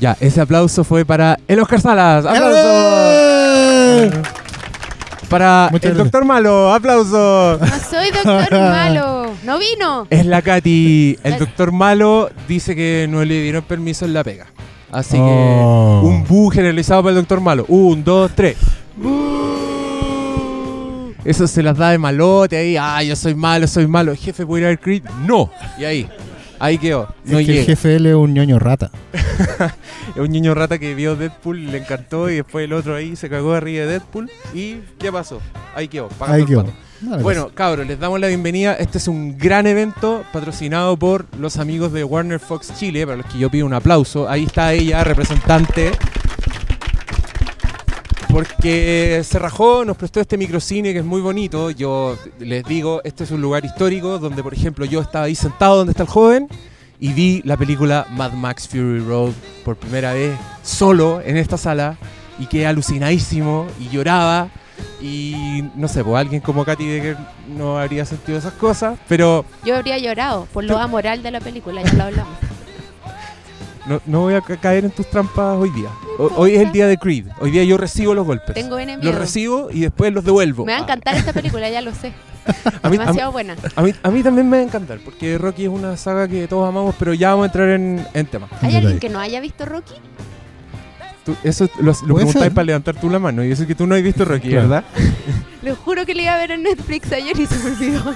Ya, ese aplauso fue para el Oscar Salas. ¡Aplauso! ¡Eh! Para Muchas el gracias. doctor Malo. ¡Aplauso! No soy doctor malo. No vino. Es la Katy. El Ay. doctor Malo dice que no le dieron permiso en la pega. Así Oh. que un bu generalizado para el doctor Malo. Un, dos, tres. Eso se las da de malote ahí. Ah, yo soy malo, soy malo. Jefe, ¿puedo ir a ver Creed? No. Y ahí. Ahí quedó. No es que el jefe él es un ñoño rata. Es un niño rata que vio Deadpool, le encantó y después el otro ahí se cagó arriba de Deadpool. ¿Y qué pasó? Ahí quedó. Ahí quedó. Bueno, cabros, les damos la bienvenida. Este es un gran evento patrocinado por los amigos de Warner Fox Chile, para los que yo pido un aplauso. Ahí está ella, representante. Porque se rajó, nos prestó este microcine que es muy bonito. Yo les digo, este es un lugar histórico donde, por ejemplo, yo estaba ahí sentado donde está el joven y vi la película Mad Max Fury Road por primera vez solo en esta sala y quedé alucinadísimo y lloraba. Y no sé, pues alguien como Katy Decker no habría sentido esas cosas, pero Yo habría llorado por lo amoral de la película, ya lo hablamos. No, no voy a ca- caer en tus trampas hoy día. O- hoy es el día de Creed. Hoy día yo recibo los golpes. Tengo enemigos. Los recibo y después los devuelvo. Me va a encantar esta película, ya lo sé. A mí, a, Demasiado buena. a mí, a mí también me va a encantar, porque Rocky es una saga que todos amamos, pero ya vamos a entrar en, en tema. ¿Hay alguien que no haya visto Rocky? Tú- eso lo, lo preguntáis para levantar tú la mano y eso es que tú no has visto Rocky, Claro. ¿verdad? Les juro que le iba a ver en Netflix ayer y se me olvidó.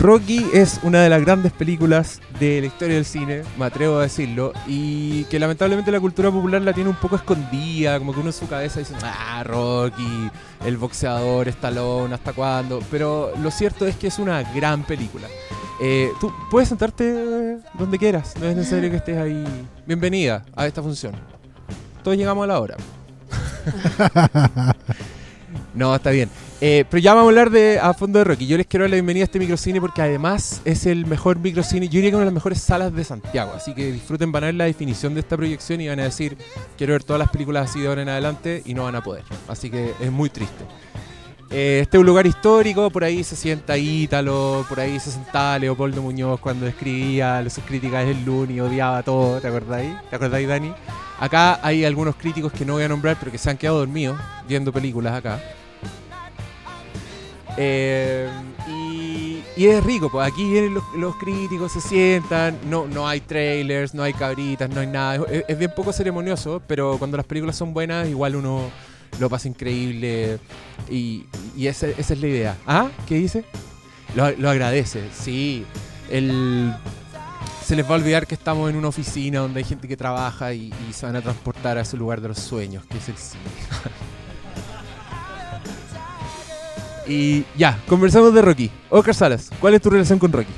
Rocky es una de las grandes películas de la historia del cine, me atrevo a decirlo, y que lamentablemente la cultura popular la tiene un poco escondida, como que uno en su cabeza dice, ah, Rocky, el boxeador, Stallone, ¿hasta cuándo? Pero lo cierto es que es una gran película. Eh, tú puedes sentarte donde quieras, no es necesario que estés ahí. Bienvenida a esta función. Todos llegamos a la hora. No, está bien. Eh, pero ya vamos a hablar de a fondo de Rocky. Yo les quiero dar la bienvenida a este microcine porque además es el mejor microcine, yo diría que una de las mejores salas de Santiago. Así que disfruten, van a ver la definición de esta proyección y van a decir, quiero ver todas las películas así de ahora en adelante y no van a poder. Así que es muy triste. Eh, este es un lugar histórico, por ahí se sienta Ítalo, por ahí se sentaba Leopoldo Muñoz cuando escribía sus críticas del Luni, odiaba todo, ¿te acordáis? ¿Te acordáis, Dani? Acá hay algunos críticos que no voy a nombrar, pero que se han quedado dormidos viendo películas acá. Eh, y, es rico, pues aquí vienen los, críticos, se sientan, no, no hay trailers, no hay cabritas, no hay nada. Es, bien poco ceremonioso, pero cuando las películas son buenas, igual uno lo pasa increíble y, esa, esa es la idea. ¿Ah? ¿Qué dice? Lo, lo agradece, sí. El, se les va a olvidar que estamos en una oficina donde hay gente que trabaja y, y se van a transportar a ese lugar de los sueños, que es el cine. y ya, conversamos de Rocky. Oscar Salas, ¿cuál es tu relación con Rocky?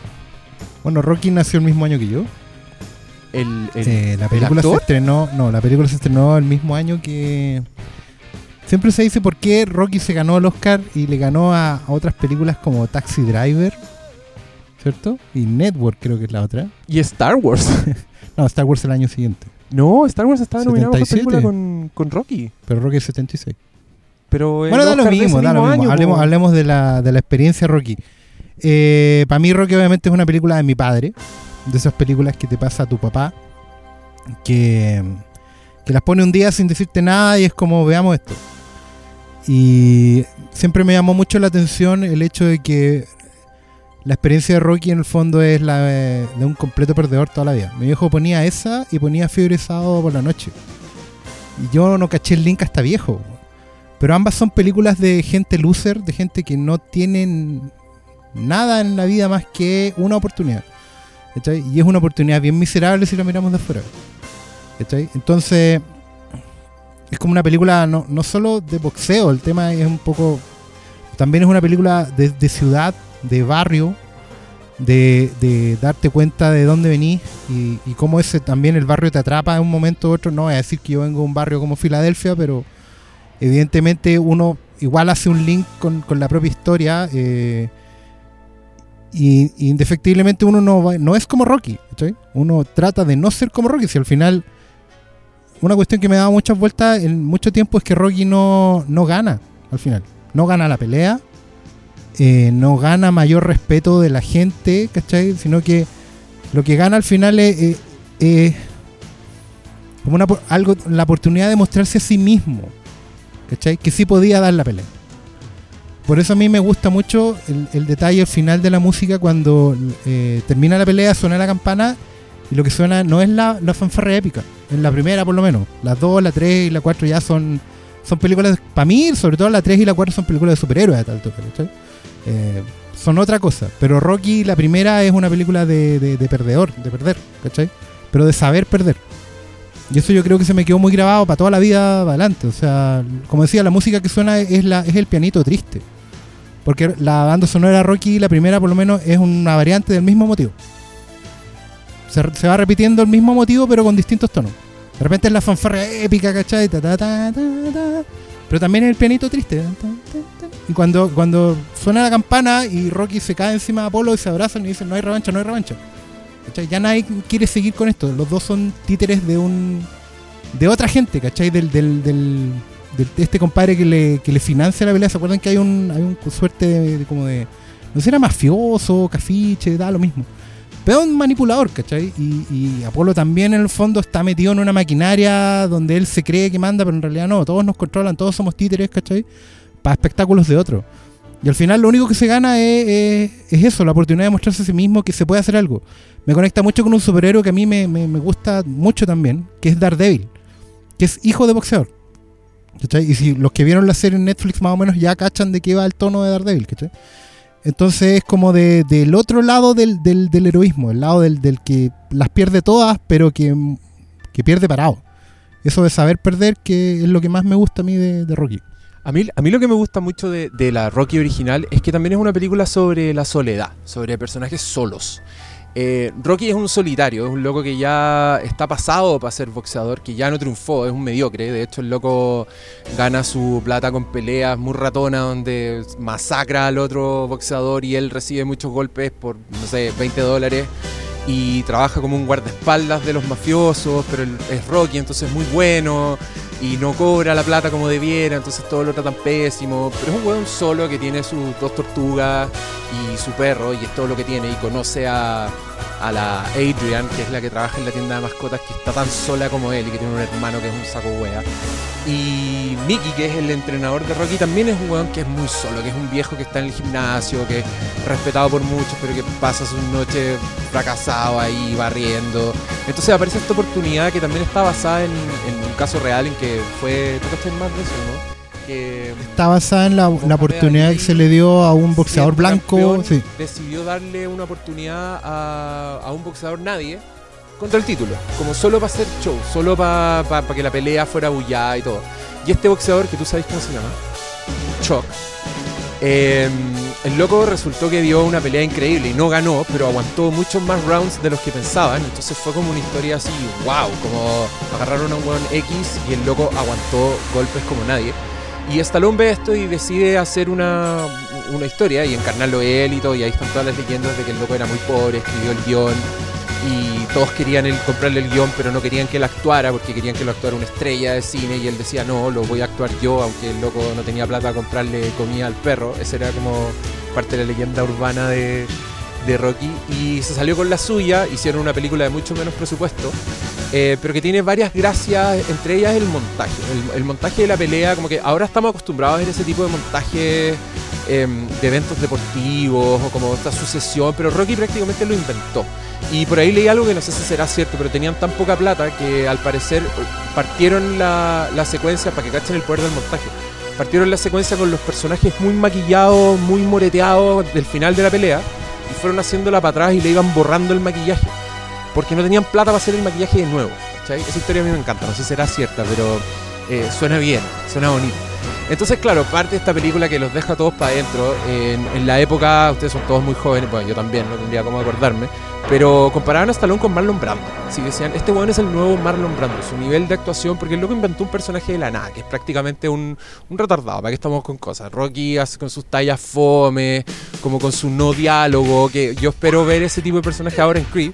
Bueno, Rocky nació el mismo año que yo. El, el- Eh, la película se estrenó, no, la película se estrenó el mismo año que siempre se dice por qué Rocky se ganó el Oscar y le ganó a, a otras películas como Taxi Driver, ¿cierto? Y Network creo que es la otra. y Star Wars. No, Star Wars el año siguiente, no, Star Wars estaba nominado por 77. película con, con Rocky. pero Rocky es 76. Pero Bueno, da lo mismo, da lo mismo. año, hablemos, po. hablemos de la, de la experiencia Rocky. Para mí Rocky obviamente es una película de mi padre, de esas películas que te pasa a tu papá, que, que las pone un día sin decirte nada y es como veamos esto. Y siempre me llamó mucho la atención el hecho de que la experiencia de Rocky en el fondo es la de, de un completo perdedor toda la vida. Mi viejo ponía esa y ponía fiebre sábado por la noche. Y yo no caché el link hasta viejo. Pero ambas son películas de gente loser, de gente que no tienen nada en la vida más que una oportunidad. Y es una oportunidad bien miserable si la miramos de afuera. Entonces, es como una película no, no solo de boxeo, el tema es un poco... También es una película de, ciudad, de barrio, de, de darte cuenta de dónde venís y, y cómo ese también el barrio te atrapa en un momento u otro. No voy a decir que yo vengo de un barrio como Filadelfia, pero evidentemente uno igual hace un link con, con la propia historia eh, y, indefectiblemente uno no, va- no es como Rocky. ¿cachai? Uno trata de no ser como Rocky. Si al final, una cuestión que me daba muchas vueltas en mucho tiempo es que Rocky no, no gana al final. No gana la pelea, eh, no gana mayor respeto de la gente, ¿cachai? Sino que lo que gana al final es, como una, algo, la oportunidad de mostrarse a sí mismo, ¿cachai? Que sí podía dar la pelea. Por eso a mí me gusta mucho el, detalle al final de la música cuando eh, termina la pelea, suena la campana y lo que suena no es la, la fanfarria épica, en la primera por lo menos. Las dos, la tres y la cuatro ya son, son películas, para mí sobre todo la tres y la cuatro son películas de superhéroes a tal altura, ¿cachai? Eh, son otra cosa, pero Rocky la primera es una película de, de- de perdedor, de perder, ¿cachai? Pero de saber perder. Y eso yo creo que se me quedó muy grabado para toda la vida adelante. O sea, como decía, la música que suena es, la, es el pianito triste. Porque la banda sonora Rocky, la primera por lo menos, es una variante del mismo motivo. Se, va repitiendo el mismo motivo, pero con distintos tonos. De repente es la fanfarria épica, ¿cachai? Ta, ta, ta, ta, ta. Pero también es el pianito triste. Y cuando, cuando suena la campana y Rocky se cae encima de Apolo y se abrazan y dicen no hay revancha, no hay revancha. ¿Cachai? Ya nadie quiere seguir con esto. Los dos son títeres de un de otra gente, ¿cachai? Del, del, del, de este compadre que le, que le financia la pelea. ¿Se acuerdan que hay un, hay un suerte de, como de. No sé, era mafioso, cafiche, da lo mismo. Pero un manipulador, ¿cachai? Y, y Apolo también en el fondo está metido en una maquinaria donde él se cree que manda, pero en realidad no. Todos nos controlan, todos somos títeres, ¿cachai? Para espectáculos de otro. Y al final lo único que se gana es, es- es eso, la oportunidad de mostrarse a sí mismo que se puede hacer algo. Me conecta mucho con un superhéroe que a mí me, me- gusta mucho también, que es Daredevil, que es hijo de boxeador. ¿cachai? Y si los que vieron la serie en Netflix más o menos ya cachan de qué va el tono de Daredevil, ¿cachai? Entonces es como de, del otro lado del, del- del heroísmo, el lado del, del que las pierde todas, pero que, que pierde parado. Eso de saber perder, que es lo que más me gusta a mí de, de Rocky. A mí, a mí lo que me gusta mucho de, de la Rocky original es que también es una película sobre la soledad, sobre personajes solos. Eh, Rocky es un solitario, es un loco que ya está pasado para ser boxeador, que ya no triunfó, es un mediocre. De hecho, el loco gana su plata con peleas muy ratonas, donde masacra al otro boxeador y él recibe muchos golpes por, no sé, 20 dólares. Y trabaja como un guardaespaldas de los mafiosos, pero es Rocky, entonces es muy bueno y no cobra la plata como debiera, entonces todo lo tratan pésimo. Pero es un weón solo que tiene sus dos tortugas y su perro, y es todo lo que tiene, y conoce a, a la Adrian, que es la que trabaja en la tienda de mascotas, que está tan sola como él y que tiene un hermano que es un saco wea. Y Mickey, que es el entrenador de Rocky, también es un weón que es muy solo, que es un viejo que está en el gimnasio, que es respetado por muchos, pero que pasa sus noches fracasado ahí, barriendo. Entonces aparece esta oportunidad que también está basada en, un caso real en que fue. ¿Tú más de eso, no? Que Está basada en la, oportunidad que se le dio a un boxeador blanco. Sí. decidió darle una oportunidad a, a un boxeador nadie contra el título, como solo para hacer show, solo para que la pelea fuera bullada y todo. Y este boxeador, que tú sabes cómo se llama, Chuck, eh, el loco resultó que dio una pelea increíble y no ganó, pero aguantó muchos más rounds de los que pensaban. Entonces fue como una historia así, wow, como agarraron a un weón X y el loco aguantó golpes como nadie. Y Stallone ve esto y decide hacer una, una historia y encarnarlo él y todo. Y ahí están todas las leyendas de que el loco era muy pobre, escribió el guion y todos querían él comprarle el guion, pero no querían que él actuara porque querían que lo actuara una estrella de cine. Y él decía, no, lo voy a actuar yo, aunque el loco no tenía plata a comprarle comida al perro. Esa era como parte de la leyenda urbana de, de Rocky. Y se salió con la suya, hicieron una película de mucho menos presupuesto. Eh, pero que tiene varias gracias, entre ellas el montaje. El, montaje de la pelea, como que ahora estamos acostumbrados a ver ese tipo de montaje em, de eventos deportivos o como esta sucesión, pero Rocky prácticamente lo inventó. Y por ahí leí algo que no sé si será cierto, pero tenían tan poca plata que al parecer partieron la, la secuencia, para que cachen el poder del montaje, partieron la secuencia con los personajes muy maquillados, muy moreteados del final de la pelea y fueron haciéndola para atrás y le iban borrando el maquillaje porque no tenían plata para hacer el maquillaje de nuevo. Esa historia a mí me encanta, no sé si será cierta, pero eh, suena bien, suena bonito. Entonces, claro, parte de esta película que los deja todos para adentro. En, la época, ustedes son todos muy jóvenes, bueno, yo también, no tendría cómo acordarme, pero comparaban a Stallone con Marlon Brando. Así decían, este weón es el nuevo Marlon Brando, su nivel de actuación, porque el loco inventó un personaje de la nada, que es prácticamente un, un retardado, para que estamos con cosas. Rocky con sus tallas fome, como con su no diálogo, que yo espero ver ese tipo de personaje ahora en Creed.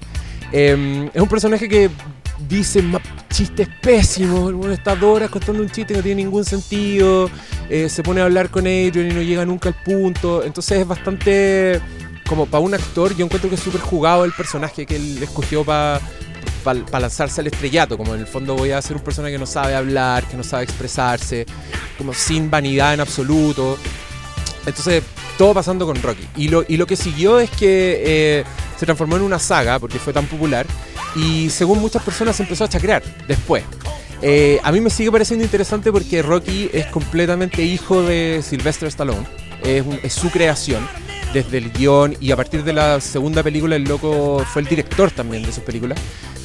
Eh, es un personaje que dice chistes pésimos, el weón está dos horas contando un chiste que no tiene ningún sentido, eh, se pone a hablar con Adrian y no llega nunca al punto, entonces es bastante como para un actor, yo encuentro que es súper jugado el personaje que él escogió para para lanzarse al estrellato, como en el fondo voy a ser un personaje que no sabe hablar, que no sabe expresarse, como sin vanidad en absoluto. Entonces, todo pasando con Rocky. Y lo, y lo que siguió es que eh, se transformó en una saga, porque fue tan popular, y según muchas personas se empezó a chacrear después. Eh, a mí me sigue pareciendo interesante porque Rocky es completamente hijo de Sylvester Stallone, es, su creación desde el guion y a partir de la segunda película el loco fue el director también de sus películas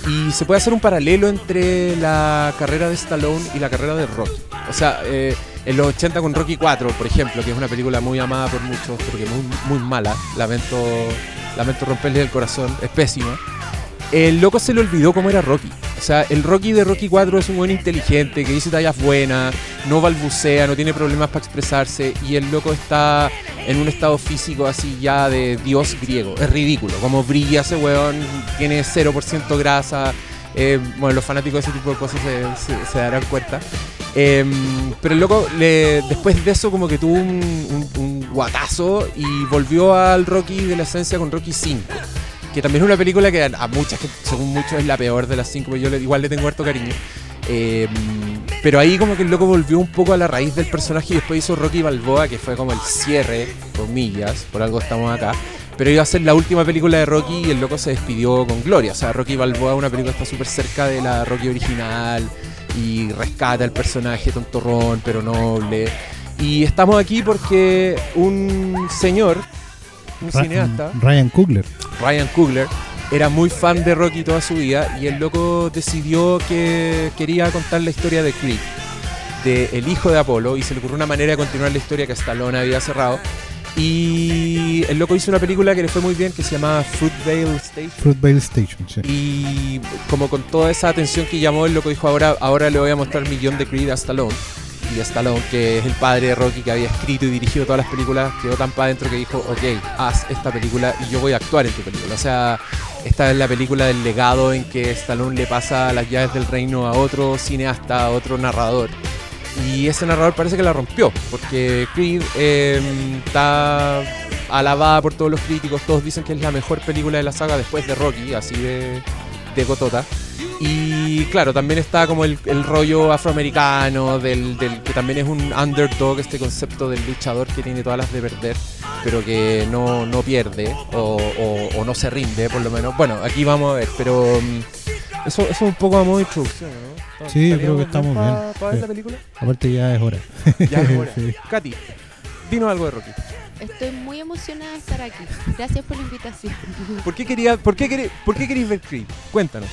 y se puede hacer un paralelo entre la carrera de Stallone y la carrera de Rocky. O sea, eh, en los 80 con Rocky 4, por ejemplo, que es una película muy amada por muchos, pero que muy, muy mala, lamento, lamento romperle el corazón, es pésima. El loco se le olvidó cómo era Rocky. O sea, el Rocky de Rocky 4 es un buen inteligente, que dice tallas buenas, no balbucea, no tiene problemas para expresarse, y el loco está en un estado físico así ya de dios griego. Es ridículo, como brilla ese weón, tiene 0% grasa. Eh, bueno, los fanáticos de ese tipo de cosas se, darán cuenta. Eh, pero el loco, después de eso, como que tuvo un, guatazo y volvió al Rocky de la esencia con Rocky 5 que también es una película que a, muchas, que según muchos es la peor de las cinco, pero yo igual le tengo harto cariño. Eh, pero ahí como que el loco volvió un poco a la raíz del personaje y después hizo Rocky Balboa, que fue como el cierre, comillas, por algo estamos acá. Pero iba a ser la última película de Rocky y el loco se despidió con gloria. O sea, Rocky Balboa una película que está súper cerca de la Rocky original y rescata el personaje tontorrón, pero noble. Y estamos aquí porque un señor, un cineasta, Ryan Coogler. Ryan Coogler era muy fan de Rocky toda su vida y el loco decidió que quería contar la historia de Creed, de el hijo de Apolo, y se le ocurrió una manera de continuar la historia que Stallone había cerrado. Y el loco hizo una película que le fue muy bien que se llamaba Fruitvale Station. Fruitvale Station, sí. Y como con toda esa atención que llamó, el loco dijo, ahora, ahora le voy a mostrar el millón de Creed a Stallone. Y Stallone, que es el padre de Rocky, que había escrito y dirigido todas las películas, quedó tan para adentro que dijo, ok, haz esta película y yo voy a actuar en tu película. O sea, esta es la película del legado en que Stallone le pasa las llaves del reino a otro cineasta, a otro narrador. Y ese narrador parece que la rompió, porque Creed eh, está alabada por todos los críticos, todos dicen que es la mejor película de la saga después de Rocky, así de, de gotota. Y claro, también está como el, el rollo afroamericano, del, del- que también es un underdog, este concepto del luchador que tiene todas las de perder, pero que no, no pierde o, o- o no se rinde, por lo menos. Bueno, aquí vamos a ver, pero mm, eso, eso es un poco a modo de introducción, ¿no? Sí, yo creo que ¿Estaríamos estamos bien, pa ver sí. la película? Aparte ya es hora. Ya es hora. Sí. Katy, dinos algo de Rocky. Estoy muy emocionada de estar aquí. Gracias por la invitación. ¿Por qué, quería, por qué, por qué queréis ver Creed? Cuéntanos.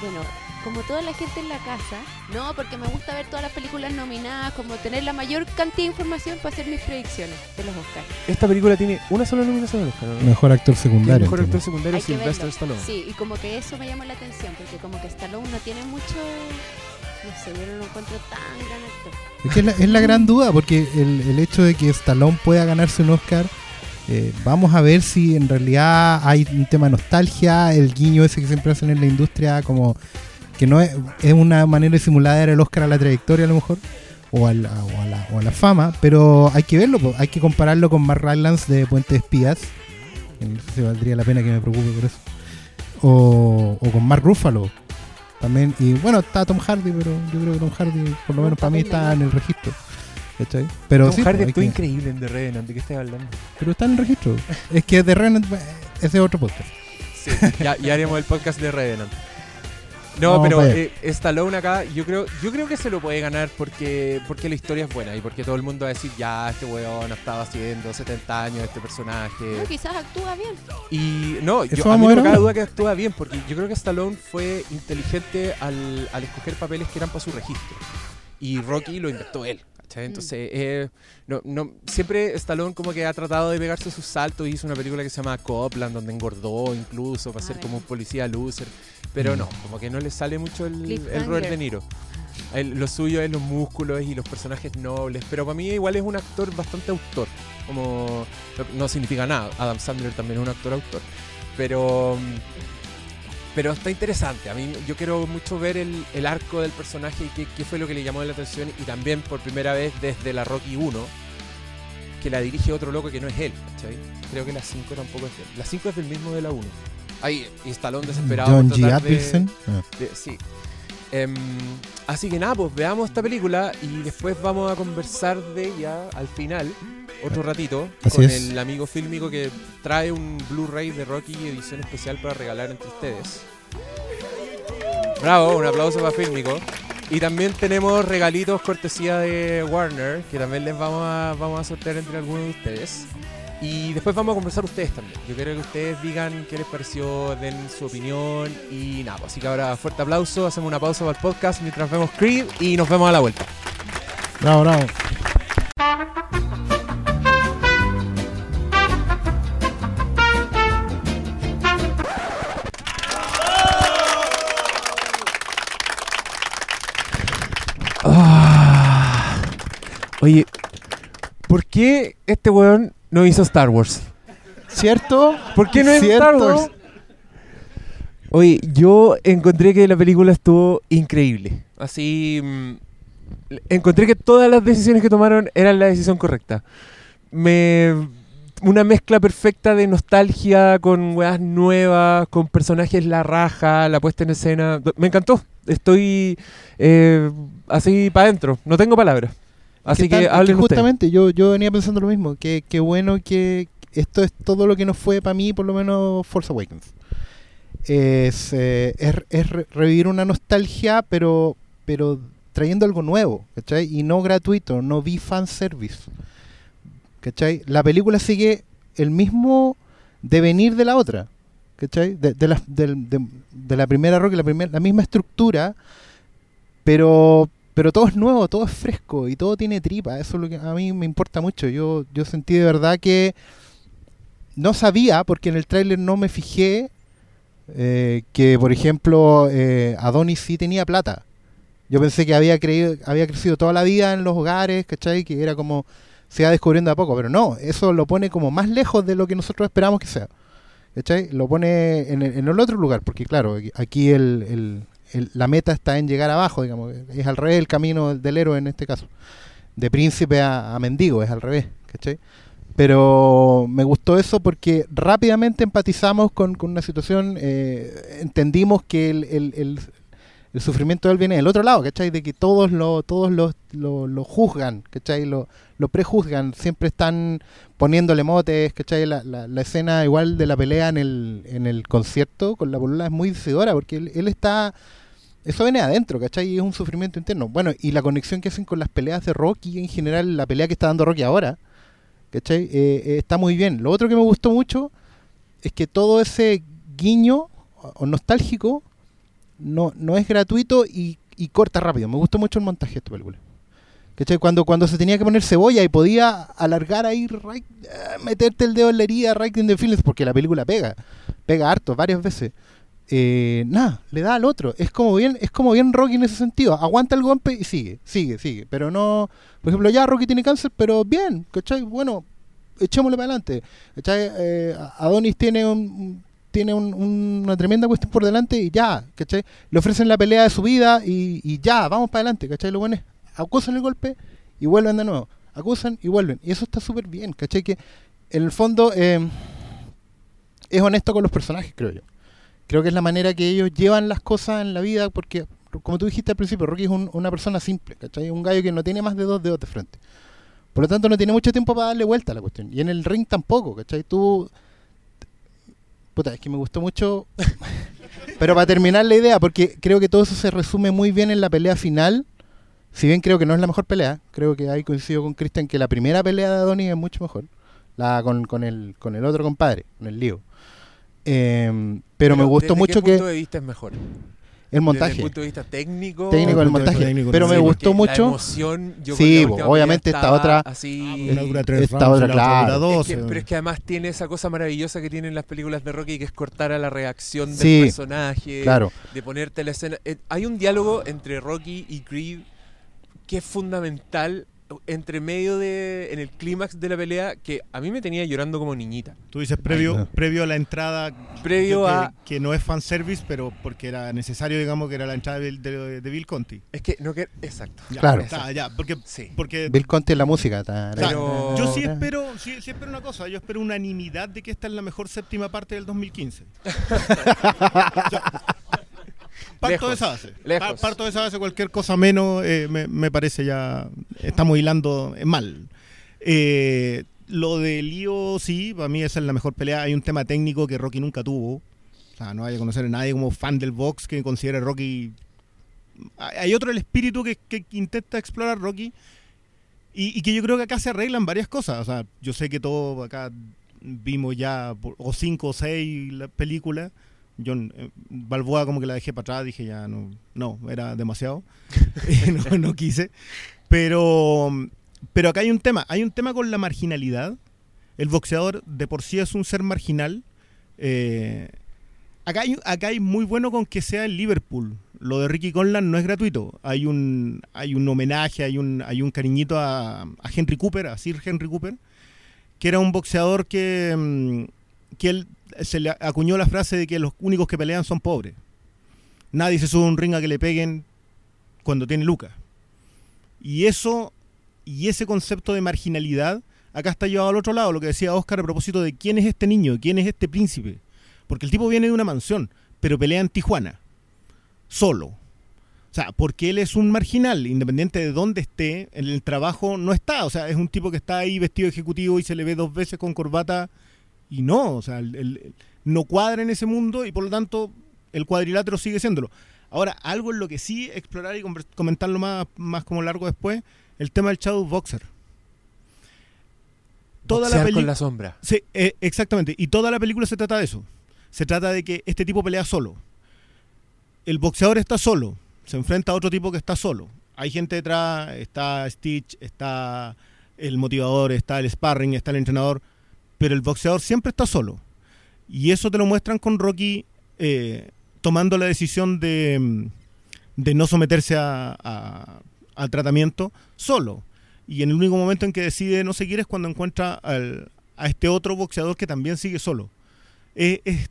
Bueno, como toda la gente en la casa, no, porque me gusta ver todas las películas nominadas, como tener la mayor cantidad de información para hacer mis predicciones de los Oscars. Esta película tiene una sola nominación al Oscar, ¿no? Mejor actor secundario. mejor actor secundario Sylvester. Stallone. Sí, y como que eso me llama la atención, porque como que Stallone no tiene mucho, no sé, yo no lo encuentro tan gran actor. Es que es la, es la gran duda, porque el, el hecho de que Stallone pueda ganarse un Oscar, eh, vamos a ver si en realidad hay un tema de nostalgia, el guiño ese que siempre hacen en la industria, como que no es, es una manera de simular el Oscar a la trayectoria a lo mejor, o a la, o a la, o a la fama, pero hay que verlo, hay que compararlo con Mark Rylance de Puente de Espías, no sé si valdría la pena que me preocupe por eso, o, o con Mark Ruffalo. También, y bueno, está Tom Hardy, pero yo creo que Tom Hardy, por lo menos para mí, está en el registro. ¿Cachai? Pero Tom sí, Hardy que- increíble en The Revenant. ¿De qué estás hablando? pero está en el registro. es que de Revenant, eh, ese es otro podcast. Sí, ya, ya haremos el podcast de Revenant. No, Vamos pero eh, Stallone acá, yo creo, yo creo que se lo puede ganar porque, porque la historia es buena y porque todo el mundo va a decir, ya, este weón ha estado haciendo 70 años este personaje. No, quizás actúa bien. Y no, yo, a mí a no ver cabe duda que actúa bien, porque yo creo que Stallone fue inteligente al, al escoger papeles que eran para su registro. Y Rocky lo inventó él. ¿cachai? Entonces, eh, no, no, siempre Stallone como que ha tratado de pegarse sus saltos. Hizo una película que se llama Copland, donde engordó incluso para Ah, ser bueno. como un policía loser. Pero Mm. no, como que no le sale mucho el, el. Robert De Niro. El- lo suyo es los músculos y los personajes nobles. Pero para mí igual es un actor bastante autor. Como no, significa nada. Adam Sandler también es un actor autor. Pero pero está interesante. A mí yo quiero mucho ver el, el arco del personaje y qué, qué fue lo que le llamó la atención. Y también por primera vez desde la Rocky 1, que la dirige otro loco que no es él. ¿cachai? Creo que la 5 tampoco es él. La 5 es del mismo de la 1. Ahí instaló un desesperado. John G. Atkinson. Sí. Em, así que nada, pues veamos esta película y después vamos a conversar de ella al final, otro ratito, Así con es. el amigo fílmico que trae un Blu-ray de Rocky edición especial para regalar entre ustedes. Bravo, un aplauso para Fílmico. Y también tenemos regalitos cortesía de Warner, que también les vamos a, vamos a sortear entre algunos de ustedes. Y después vamos a conversar ustedes también. Yo quiero que ustedes digan qué les pareció, den su opinión y nada. pues, Así que ahora fuerte aplauso, hacemos una pausa para el podcast mientras vemos Creed y nos vemos a la vuelta. Bravo, bravo. Ah. Oye, ¿por qué este weón no hizo Star Wars? ¿Cierto? ¿Por qué no ¿Cierto? Star Wars? Oye, yo encontré que la película estuvo increíble. Así. mm, encontré que todas las decisiones que tomaron eran la decisión correcta. Me. Una mezcla perfecta de nostalgia con weas nuevas, con personajes la raja, la puesta en escena. Me encantó. Estoy eh, así para adentro. No tengo palabras. Así ¿Qué que hablen ustedes. justamente yo, yo venía pensando lo mismo, que, que bueno que esto es todo lo que nos fue para mí, por lo menos Force Awakens. Es, eh, es, es re- revivir una nostalgia, pero, pero trayendo algo nuevo, ¿cachai? Y no gratuito, no vi fanservice. ¿Cachai? La película sigue el mismo devenir de la otra. ¿Cachai? De, de la, de- de la primera Rocky, la, primer- la misma estructura, pero, pero todo es nuevo, todo es fresco y todo tiene tripa. Eso es lo que a mí me importa mucho. Yo, yo sentí de verdad que no sabía, porque en el tráiler no me fijé, eh, que por ejemplo eh, Adonis sí tenía plata. Yo pensé que había, creído, había crecido toda la vida en los hogares, ¿cachai? Que era como se iba descubriendo a poco, pero no, eso lo pone como más lejos de lo que nosotros esperamos que sea. ¿Cachai? Lo pone en el, en el otro lugar, porque claro, aquí- el- el- la meta está en llegar abajo, digamos, es al revés el camino del héroe en este caso. De príncipe a, mendigo, es al revés, ¿cachai? Pero me gustó eso porque rápidamente empatizamos con, con una situación, eh, entendimos que el, el- el- sufrimiento de él viene del otro lado, ¿cachai? De que todos lo, todos lo, lo, lo juzgan, ¿cachai? Lo, lo prejuzgan, siempre están poniéndole motes, ¿cachai? La, la, la escena igual de la pelea en el, en el concierto con la polola es muy decidora porque él está... Eso viene adentro, ¿cachai? Y es un sufrimiento interno. Bueno, y la conexión que hacen con las peleas de Rocky, en general, la pelea que está dando Rocky ahora, ¿cachai? Eh, eh, está muy bien. Lo otro que me gustó mucho es que todo ese guiño o- nostálgico no, no es gratuito y, corta rápido. Me gustó mucho el montaje de esta película. ¿Cachai? Cuando, cuando se tenía que poner cebolla y podía alargar ahí, eh, meterte el dedo en la herida, right in the feelings, porque la película pega, pega harto, varias veces. Eh, nada, le da al otro. Es como bien, es como bien Rocky en ese sentido. Aguanta el golpe y sigue, sigue, sigue. Pero no, por ejemplo, ya Rocky tiene cáncer, pero bien, ¿cachai? Bueno, echémosle para adelante. ¿Cachai? Eh, Adonis tiene un, tiene un- un- una tremenda cuestión por delante y ya, ¿cachai? Le ofrecen la pelea de su vida y, y ya, vamos para adelante, ¿cachai? Lo bueno es, acusan el golpe y vuelven de nuevo. Acusan y vuelven. Y eso está súper bien, ¿cachai? Que en el fondo eh, es honesto con los personajes, creo yo. Creo que es la manera que ellos llevan las cosas en la vida porque, como tú dijiste al principio, Rocky es un- una persona simple, ¿cachai? Un gallo que no tiene más de dos dedos de frente. Por lo tanto, no tiene mucho tiempo para darle vuelta a la cuestión. Y en el ring tampoco, ¿cachai? Tú... Puta, es que me gustó mucho... Pero para terminar la idea, porque creo que todo eso se resume muy bien en la pelea final. Si bien creo que no es la mejor pelea, creo que ahí coincido con Cristian que la primera pelea de Adonis es mucho mejor. La con, con, el, con el otro compadre, con el lío. Eh, pero, me gustó ¿desde mucho qué punto que de vista es mejor? el montaje. Desde el punto de vista técnico. Técnico punto de montaje. técnico, pero sí, me gustó La mucho. emoción, yo Sí, la obviamente esta otra- Así. Dura tres Esta rounds, otra, la dura claro. Es dos, que- pero es que además tiene esa cosa maravillosa que tienen las películas de Rocky, que es cortar a la reacción del Sí, personaje, Claro. de ponerte la escena. Eh, hay un diálogo entre Rocky y Creed que es fundamental entre medio de. en el clímax de la pelea que a mí me tenía llorando como niñita. Tú dices previo, Ay, no. previo a la entrada. Previo que, a- Que no es fanservice, pero porque era necesario, digamos, que era la entrada de, de- de Bill Conti. Es que no que. Exacto. Ya, Claro. está, ya, porque. Sí. porque Bill Conti en la música. ta- o sea, Pero- Yo sí espero, sí, sí espero una cosa, yo espero unanimidad de que esta es la mejor séptima parte del 2015. Yo- parto de esa base. lejos. Parto de esa base, cualquier cosa menos eh, me, me parece ya. Estamos hilando eh, mal. Eh, lo de Lío, sí, para mí esa es la mejor pelea. Hay un tema técnico que Rocky nunca tuvo. O sea, no hay que conocer a nadie como fan del box que considere a Rocky. Hay otro el espíritu que, que intenta explorar Rocky. Y, y que yo creo que acá se arreglan varias cosas. O sea, yo sé que todos acá vimos ya o cinco o seis la- películas. Yo eh, Balboa como que la dejé para atrás, dije ya no, no, era demasiado. no, no quise. Pero, pero acá hay un tema, hay un tema con la marginalidad. El boxeador de por sí es un ser marginal. Eh, acá, hay, acá hay muy bueno con que sea el Liverpool. Lo de Ricky Conlan no es gratuito. Hay un, hay un homenaje, hay un, hay un cariñito a, a Henry Cooper, a Sir Henry Cooper, que era un boxeador que, mm, que él se le acuñó la frase de que los únicos que pelean son pobres. Nadie se sube a un ring a que le peguen cuando tiene lucas. Y eso, y ese concepto de marginalidad, acá está llevado al otro lado, lo que decía Oscar a propósito de quién es este niño, quién es este príncipe. Porque el tipo viene de una mansión, pero pelea en Tijuana, solo. O sea, porque él es un marginal, independiente de dónde esté, en el trabajo no está. O sea, es un tipo que está ahí vestido ejecutivo y se le ve dos veces con corbata y no, o sea, el- el- no cuadra en ese mundo y por lo tanto el cuadrilátero sigue siéndolo. Ahora, algo en lo que sí explorar y comentarlo más, más como largo después, el tema del Shadow Boxer. Toda la Boxear con la sombra. Sí, eh, exactamente. Y toda la película se trata de eso. Se trata de que este tipo pelea solo. El boxeador está solo. Se enfrenta a otro tipo que está solo. Hay gente detrás, está Stitch, está el motivador, está el sparring, está el entrenador. Pero el boxeador siempre está solo. Y eso te lo muestran con Rocky eh, tomando la decisión de, mm, de no someterse a, al tratamiento solo. Y en el único momento en que decide no seguir es cuando encuentra al- a este otro boxeador que también sigue solo. Es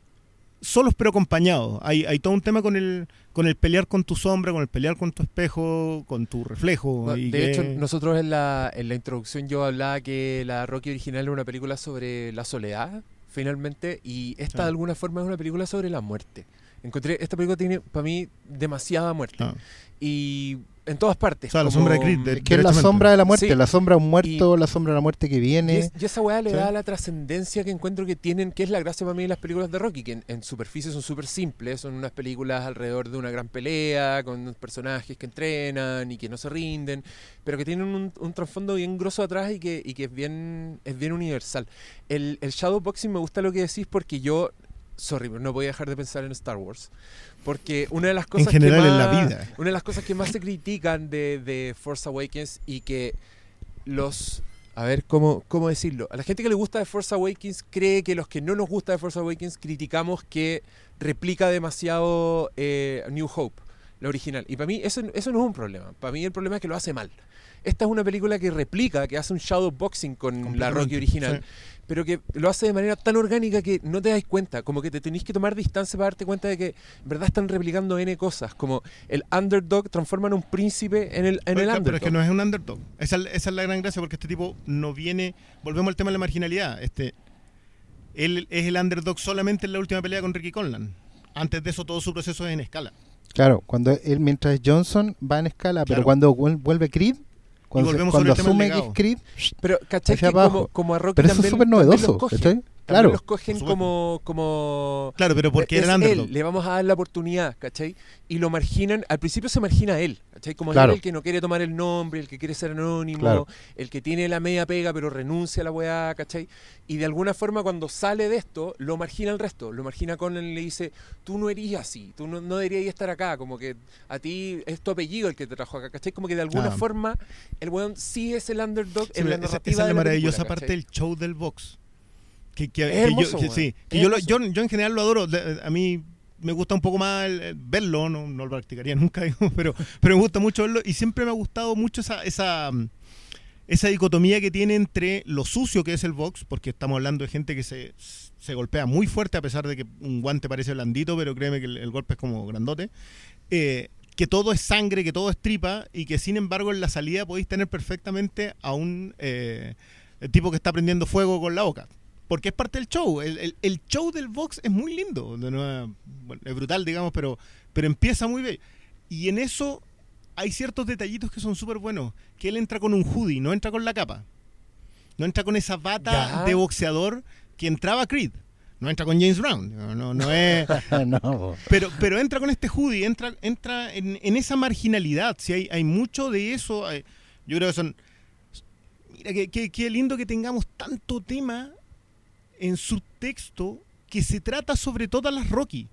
solos pero acompañados. Hay, hay todo un tema con el, con el pelear con tu sombra, con el pelear con tu espejo, con tu reflejo. No, y de que- hecho, nosotros en la, en la introducción yo hablaba que la Rocky original era una película sobre la soledad, finalmente, y esta Ah. de alguna forma es una película sobre la muerte. Encontré, esta película tiene para mí demasiada muerte. Ah. Y en todas partes. O sea, la sombra de Creed, de- Es que es la sombra de la muerte, Sí. la sombra de un muerto, la sombra de la muerte que Y, viene. es- y esa weá le Sí. da la trascendencia que encuentro que tienen, que es la gracia para mí de las películas de Rocky, que en, en superficie son súper simples, son unas películas alrededor de una gran pelea, con personajes que entrenan y que no se rinden, pero que tienen un, un trasfondo bien grosso atrás y que, y que es bien es bien universal. El, el Shadowboxing me gusta lo que decís porque yo, sorry, pero no voy a dejar de pensar en Star Wars. Porque una de las En cosas general que en la más- vida. una de las cosas que más se critican de, de Force Awakens y que los... A ver, ¿cómo, ¿cómo decirlo? A la gente que le gusta de Force Awakens cree que los que no nos gusta de Force Awakens criticamos que replica demasiado eh, New Hope, la original. Y para mí eso, eso no es un problema. Para mí el problema es que lo hace mal. Esta es una película que replica, que hace un shadow boxing con la Rocky original, sí. pero que lo hace de manera tan orgánica que no te das cuenta, como que te tenéis que tomar distancia para darte cuenta de que en verdad están replicando N cosas, como el underdog transforman a un príncipe en el, en el underdog. pero es que no es un underdog. Esa, esa es la gran gracia porque este tipo no viene. Volvemos al tema de la marginalidad. Este, él es el underdog solamente en la última pelea con Ricky Conlan. Antes de eso, todo su proceso es en escala. Claro, cuando él, mientras Johnson va en escala, pero cuando vuel- vuelve Creed, cuando, volvemos cuando sobre el tema asume del. Creed, Pero, ¿cachai? Que como, abajo. como a Rocky pero eso es también- súper también novedoso, cogen. ¿cachai? Claro. los cogen como, como Claro, pero porque es era el underdog. él, le vamos a dar la oportunidad, ¿cachai? Y lo marginan, al principio se margina a él, ¿cachai? Como Claro. el que no quiere tomar el nombre, el que quiere ser anónimo, Claro. el que tiene la media pega pero renuncia a la weá, ¿cachai? Y de alguna forma cuando sale de esto, lo margina al resto, lo margina con él y le dice, tú no eres así, tú no, no deberías estar acá, como que a ti es tu apellido el que te trajo acá, ¿cachai? Como que de alguna Ah. forma el weón sí es el underdog Sí, en la esa, narrativa esa es de la la maravillosa película, parte del show del box. Que, que- Es que hermoso, yo, que sí, que yo, lo- yo, yo en general lo adoro. A mí me gusta un poco más el- el verlo, no, no lo practicaría nunca, pero, pero me gusta mucho verlo y siempre me ha gustado mucho esa, esa, esa dicotomía que tiene entre lo sucio que es el box, porque estamos hablando de gente que se, se golpea muy fuerte a pesar de que un guante parece blandito, pero créeme que el, el golpe es como grandote. Eh, que todo es sangre, que todo es tripa y que sin embargo en la salida podéis tener perfectamente a un eh, tipo que está prendiendo fuego con la boca. Porque es parte del show. El, el- el show del box es muy lindo. Bueno, es brutal, digamos, pero, pero empieza muy bien. Y en eso hay ciertos detallitos que son súper buenos. Que él entra con un hoodie, no entra con la capa. No entra con esa bata Ya. de boxeador que entraba Creed. No entra con James Brown. No, no, no es... no. Pero, pero entra con este hoodie, entra, entra en, en esa marginalidad. Si hay, hay mucho de eso. hay- yo creo que son. Mira, qué qué- qué lindo que tengamos tanto tema en subtexto que se trata sobre todas las Rocky.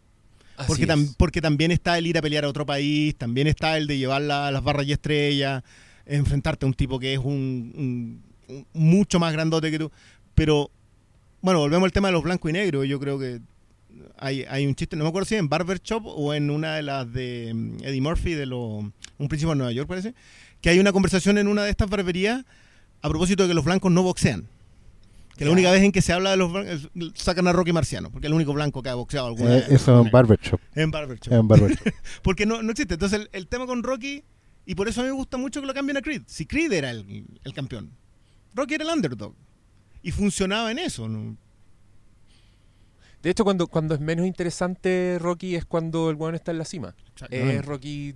Así Porque, es. tam- porque también está el ir a pelear a otro país, también está el de llevar la- las barras y estrellas, enfrentarte a un tipo que es un, un- un- mucho más grandote que tú. Pero, bueno, volvemos al tema de los blancos y negros. Yo creo que hay, hay un chiste, no me acuerdo si en Barber Shop o en una de las de mm, Eddie Murphy, de lo, Un Príncipe de Nueva York, parece, que hay una conversación en una de estas barberías a propósito de que los blancos no boxean. Que la única vez en que se habla de los blancos, sacan a Rocky Marciano, porque es el único blanco que ha boxeado alguna Eh, vez. eso en Barbershop. En Barber Shop. En Barbershop. Porque no, no existe. Entonces el, el tema con Rocky, y por eso a mí me gusta mucho que lo cambien a Creed. Si Creed era el, el campeón, Rocky era el underdog. Y funcionaba en eso. ¿no? De hecho, cuando, cuando es menos interesante Rocky es cuando el weón está en la cima. Es Rocky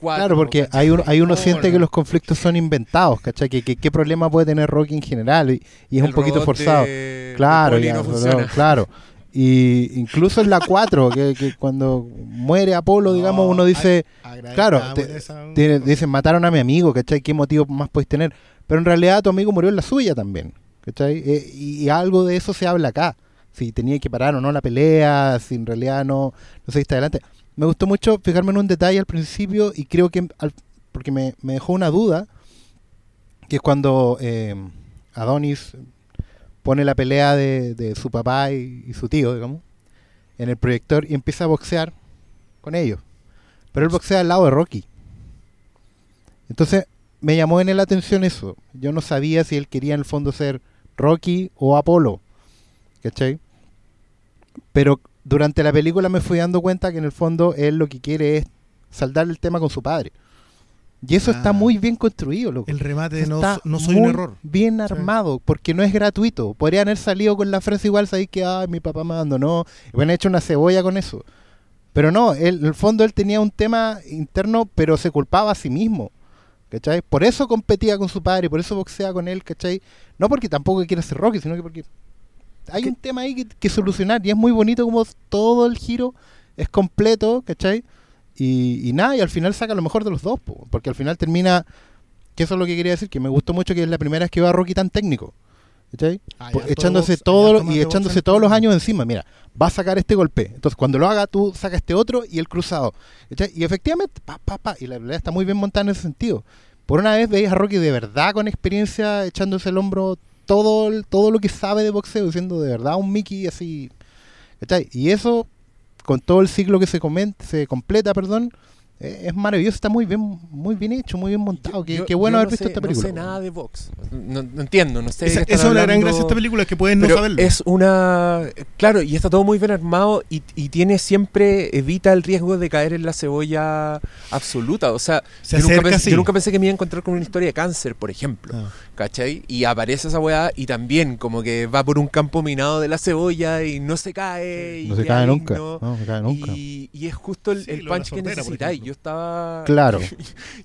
4. Claro, porque ¿cachai? hay uno, hay uno No, siente no. que los conflictos son inventados, ¿cachai? Que, que- qué problema puede tener Rocky en general y, y es El un poquito forzado. de- Claro, Poli ya, no pero- funciona. claro. Y incluso en la 4, que, que cuando muere Apolo, digamos, uno dice, claro, te- dicen, mataron a mi amigo, ¿cachai? ¿Qué motivo más puedes tener? Pero en realidad tu amigo murió en la suya también, ¿cachai? Eh, y, y algo de eso se habla acá. Si tenía que parar o no la pelea, si en realidad no, no seguiste adelante. Me gustó mucho fijarme en un detalle al principio y creo que, al- porque me, dejó una duda, que es cuando eh, Adonis pone la pelea de, de su papá y, y su tío, digamos, en el proyector y empieza a boxear con ellos. Pero él boxea al lado de Rocky. Entonces me llamó en la atención eso. Yo no sabía si él quería en el fondo ser Rocky o Apolo. ¿Cachai? Pero durante la película me fui dando cuenta que en el fondo él lo que quiere es saldar el tema con su padre. Y eso está Ah. muy bien construido, loco. El remate de no, Está no soy un muy error. Bien armado, porque no es gratuito. Podrían haber salido con la frase igual, sabéis que ay, mi papá me abandonó, y hubieran hecho una cebolla con eso. Pero no, él, en el fondo él tenía un tema interno, pero se culpaba a sí mismo. ¿Cachai? Por eso competía con su padre, por eso boxea con él, ¿cachai? No porque tampoco quiere ser Rocky, sino que porque hay un tema ahí que, que solucionar y es muy bonito como todo el giro es completo, ¿cachai? Y, y nada, y al final saca lo mejor de los dos, po, porque al final termina, que eso es lo que quería decir, que me gustó mucho que es la primera vez que va Rocky tan técnico, ¿cachai? Hay Pues, echándose box, todo y echándose todos los años encima. Mira, va a sacar este golpe. Entonces, cuando lo haga, tú sacas este otro y el cruzado. ¿cachai? Y efectivamente, pa, pa, pa, y la pelea está muy bien montada en ese sentido. Por una vez veis a Rocky de verdad con experiencia, echándose el hombro todo, todo lo que sabe de boxeo, diciendo de verdad un Mickey así. ¿cachai? Y eso, con todo el ciclo que se, comen- se completa, perdón, eh, es maravilloso, está muy bien, muy bien hecho, muy bien montado. Qué, yo- qué bueno yo haber no visto sé- esta película. No sé nada de box. No, no entiendo, no sé. Esa, están es una gran gracia de esta película, es que pueden no saberlo. Es una. Claro, y está todo muy bien armado y, y tiene siempre. Evita el riesgo de caer en la cebolla absoluta. O sea, Se yo, nunca acerca pensé, así. yo nunca pensé que me iba a encontrar con una historia de cáncer, por ejemplo. Ah. ¿Cachai? Y aparece esa weá y también como que va por un campo minado de la cebolla y no se cae. y No se cae nunca. digno. No, se cae nunca. Y, y es justo el, Sí, el punch que necesitáis. Yo estaba. Claro.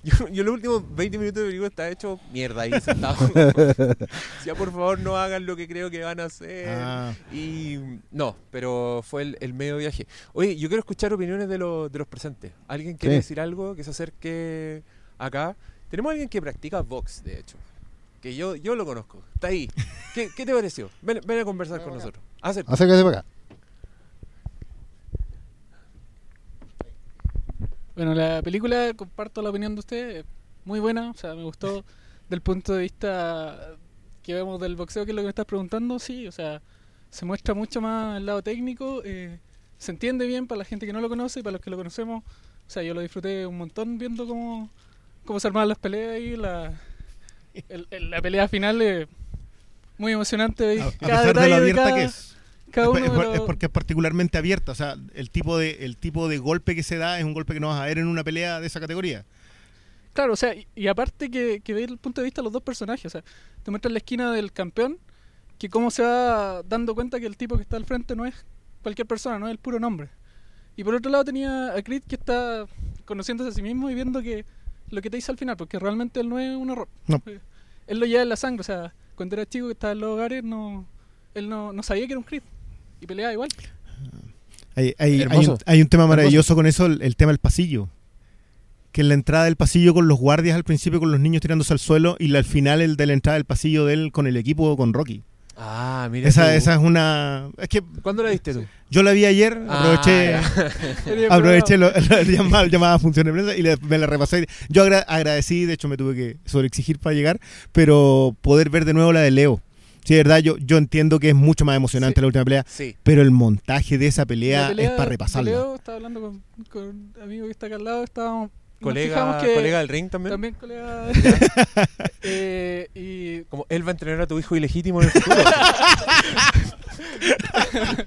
Yo, yo los últimos 20 minutos de película estaba hecho mierda ahí sentado. ya por favor no hagan lo que creo que van a hacer. Ah, Y no, pero fue el, el medio viaje. Oye, yo quiero escuchar opiniones de, los de los presentes. ¿Alguien quiere Sí. decir algo que se acerque acá? Tenemos a alguien que practica box, de hecho. Que yo, yo lo conozco. Está ahí. ¿Qué, qué te pareció? Ven, ven a conversar con nosotros. Acércate. Acércate para acá. Bueno, la película, comparto la opinión de usted, es muy buena, o sea, me gustó del punto de vista que vemos del boxeo, que es lo que me estás preguntando, sí, o sea, se muestra mucho más el lado técnico, eh, se entiende bien para la gente que no lo conoce y para los que lo conocemos, o sea, yo lo disfruté un montón viendo cómo, cómo se armaban las peleas y la... el- el- la pelea final es muy emocionante. A, a cada pesar de lo de abierta cada, que es. cada Es uno por- es, de por- los- es porque es particularmente abierta. O sea, el tipo, de, el tipo de golpe que se da es un golpe que no vas a ver en una pelea de esa categoría. Claro, o sea, y, y aparte que, que veis el punto de vista de los dos personajes, o sea, te muestra la esquina del campeón, que cómo se va dando cuenta que el tipo que está al frente no es cualquier persona, no es el puro nombre. Y por otro lado tenía a Creed que está conociéndose a sí mismo y viendo que lo que te dice al final, porque realmente él no es un error. No. Él lo lleva en la sangre, o sea, cuando era chico que estaba en los hogares, no, él no, no sabía que era un Creed. Y peleaba igual. Hay, hay- hay un, hay un tema Hermoso. maravilloso con eso, el, el tema del pasillo. Que en la entrada del pasillo con los guardias al principio con los niños tirándose al suelo y la- al final el de la entrada del pasillo de él con el equipo con Rocky. Ah, mira. Esa, esa es una... Es que ¿Cuándo la viste tú? yo la vi ayer, Ah, aproveché... Aproveché lo, la llamada, llamada función de prensa y le- me la repasé. Yo agra- agradecí, de hecho me tuve que sobreexigir para llegar, pero poder ver de nuevo la de Leo. Sí, de verdad, yo, yo entiendo que es mucho más emocionante Sí. la última pelea, Sí. pero el montaje de esa pelea, es para repasarla. Leo, estaba hablando con, con un amigo que está acá al lado, estábamos... Colega, que- colega del ring también. También colega. eh, y Como él va a entrenar a tu hijo ilegítimo en el futuro.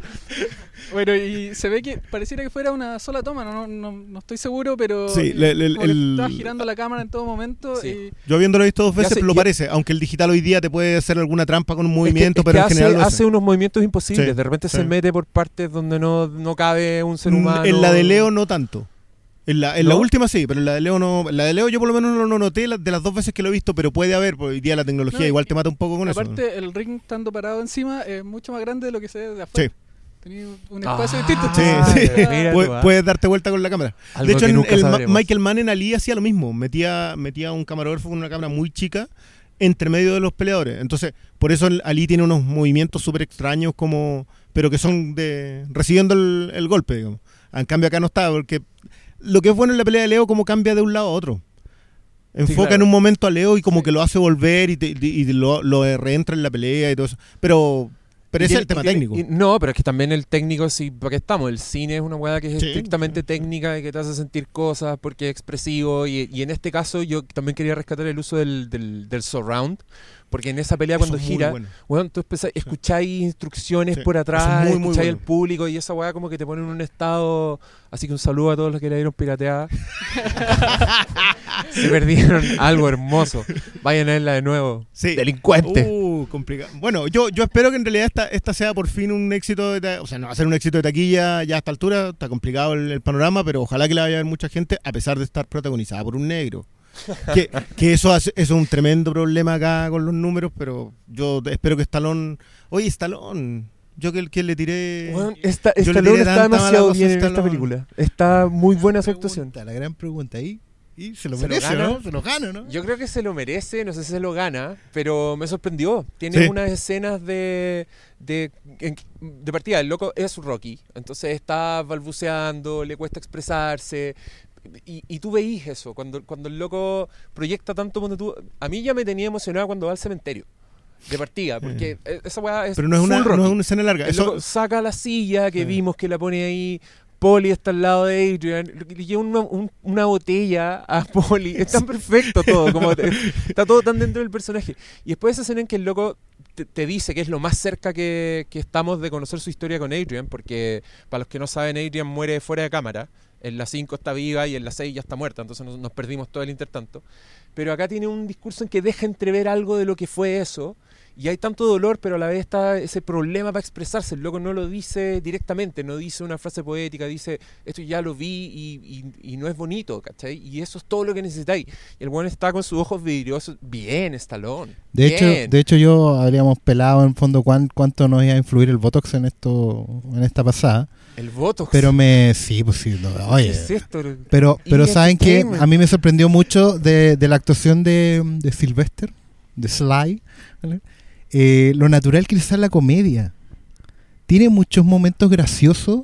bueno, y se ve que pareciera que fuera una sola toma, no, no, no, no estoy seguro, pero Sí, que el- estaba girando la cámara en todo momento Sí. y Yo habiéndolo visto dos veces sé, lo y- parece, aunque el digital hoy día te puede hacer alguna trampa con un Es que- movimiento, es pero que en hace, general hace. hace unos movimientos imposibles. Sí, de repente sí. se mete por partes donde no, no cabe un ser Mm, humano. En la de Leo no tanto. En la, en la ¿No? última sí, pero en la de Leo no. En la de Leo yo por lo menos no lo noté la- de las dos veces que lo he visto, pero puede haber, porque hoy día la tecnología No, igual te mata un poco con eso. aparte el ring estando parado encima es mucho más grande de lo que se ve de afuera. Sí. Tenía un espacio Ah, distinto. Sí, sí. ¿ah? Puedes darte vuelta con la cámara. Algo de hecho, en- el Ma-. Michael Mann en Ali hacía lo mismo. Metía, metía un camarógrafo con una cámara muy chica entre medio de los peleadores. Entonces, por eso el Ali tiene unos movimientos súper extraños, como pero que son de recibiendo el, el golpe, digamos. En cambio, acá no está, porque lo que es bueno en la pelea de Leo, como cambia de un lado a otro. Enfoca claro. en un momento a Leo y como Sí. que lo hace volver y, te- y lo, lo reentra en la pelea y todo eso. Pero, pero ese es el tema tiene- técnico. y- no, pero es que también el técnico, sí, porque estamos. El cine es una weá que es Sí. estrictamente técnica y que te hace sentir cosas porque es expresivo. Y, y en este caso, yo también quería rescatar el uso del, del, del surround. Porque en esa pelea, Eso cuando es gira, bueno. weón, tú empezás- escucháis instrucciones Sí, por atrás, es muy, muy escucháis bueno. el público y esa weá como que te pone en un estado. Así que un saludo a todos los que la vieron pirateada. Se perdieron algo hermoso. Vayan a verla de nuevo. Sí. Delincuente. Uh, complicado. Bueno, yo, yo espero que en realidad esta, esta sea por fin un éxito, de o sea, no va a ser un éxito de taquilla ya a esta altura, está complicado el, el panorama, pero ojalá que la vaya a ver mucha gente, a pesar de estar protagonizada por un negro. que, que eso, hace- eso es un tremendo problema acá con los números, pero yo espero que Stallone... Oye, Stallone, yo que, que le tiré... Weón, esta, yo le Stallone tiré está demasiado bien en esta película. Está muy buena su actuación. La gran pregunta ahí. Y se lo ¿Se lo merece, gana? ¿no? Se lo gana, ¿no? Yo creo que se lo merece, no sé si se lo gana, pero me sorprendió. Tiene Sí. unas escenas de, de, de partida. El loco es Rocky, entonces está balbuceando, le cuesta expresarse. Y, y tú veís eso, cuando, cuando el loco proyecta tanto, cuando tú, a mí ya me tenía emocionado cuando va al cementerio, de partida, porque e- esa weá es pero no es, una, no es una escena larga. El Eso, loco saca la silla que Sí. vimos que la pone ahí. Polly está al lado de Adrian. Le lleva una, un- una botella a Polly. Es tan perfecto todo. Como está todo tan dentro del personaje. Y después esa escena en que el loco te, te dice que es lo más cerca que, que estamos de conocer su historia con Adrian. Porque para los que no saben, Adrian muere fuera de cámara. En la 5 está viva y en la 6 ya está muerta. Entonces nos, nos perdimos todo el intertanto. Pero acá tiene un discurso en que deja entrever algo de lo que fue eso. Y hay tanto dolor, pero a la vez está ese problema para expresarse. El loco no lo dice directamente, no dice una frase poética, dice esto ya lo vi y, y- y no es bonito, ¿cachai? Y eso es todo lo que necesitáis. Y el buen está con sus ojos vidriosos. Bien, Estalón. De hecho, de hecho, yo habríamos pelado en fondo cuán- cuánto nos iba a influir el Botox en esto, en esta pasada. el voto. Pero me, sí, pues sí, no, ¿Qué oye. es esto? Pero, pero saben que entertainment. a mí me sorprendió mucho de, de la actuación de, de Sylvester, de Sly, ¿vale? Eh, lo natural que sale la comedia. Tiene muchos momentos graciosos,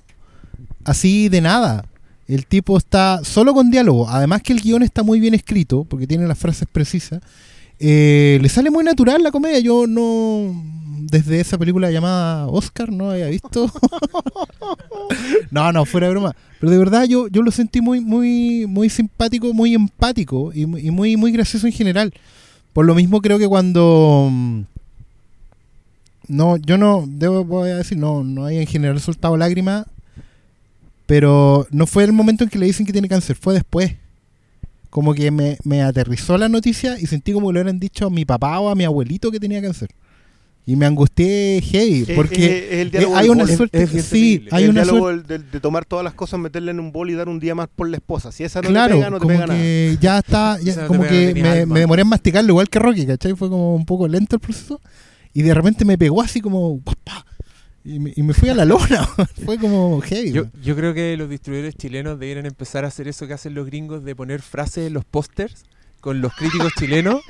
así de nada. El tipo está solo con diálogo. Además que el guion está muy bien escrito, porque tiene las frases precisas. Eh, le sale muy natural la comedia. Yo no, desde esa película llamada Oscar, no había visto. no, no, fuera de broma. Pero de verdad yo, yo lo sentí muy, muy, muy simpático, muy empático y, y muy, muy gracioso en general. Por lo mismo creo que cuando... No, yo no, debo voy a decir, no, no hay en general soltado lágrimas, pero no fue el momento en que le dicen que tiene cáncer, fue después. Como que me, me aterrizó la noticia y sentí como que le hubieran dicho a mi papá o a mi abuelito que tenía cáncer. Y me angustié heavy, porque es- es el eh, hay una suerte, es sí, hay el una diálogo suerte. de, de tomar todas las cosas, meterle en un bol y dar un día más por la esposa. Si esa no claro, te pega, no te como pega nada. ya está, ya- como que me, me demoré en masticarlo igual que Rocky, ¿cachai? Fue como un poco lento el proceso. Y de repente me pegó así como... Y me, y me fui a la lona. Fue como heavy. Yo, yo creo que los distribuidores chilenos deberían empezar a hacer eso que hacen los gringos de poner frases en los pósters con los críticos chilenos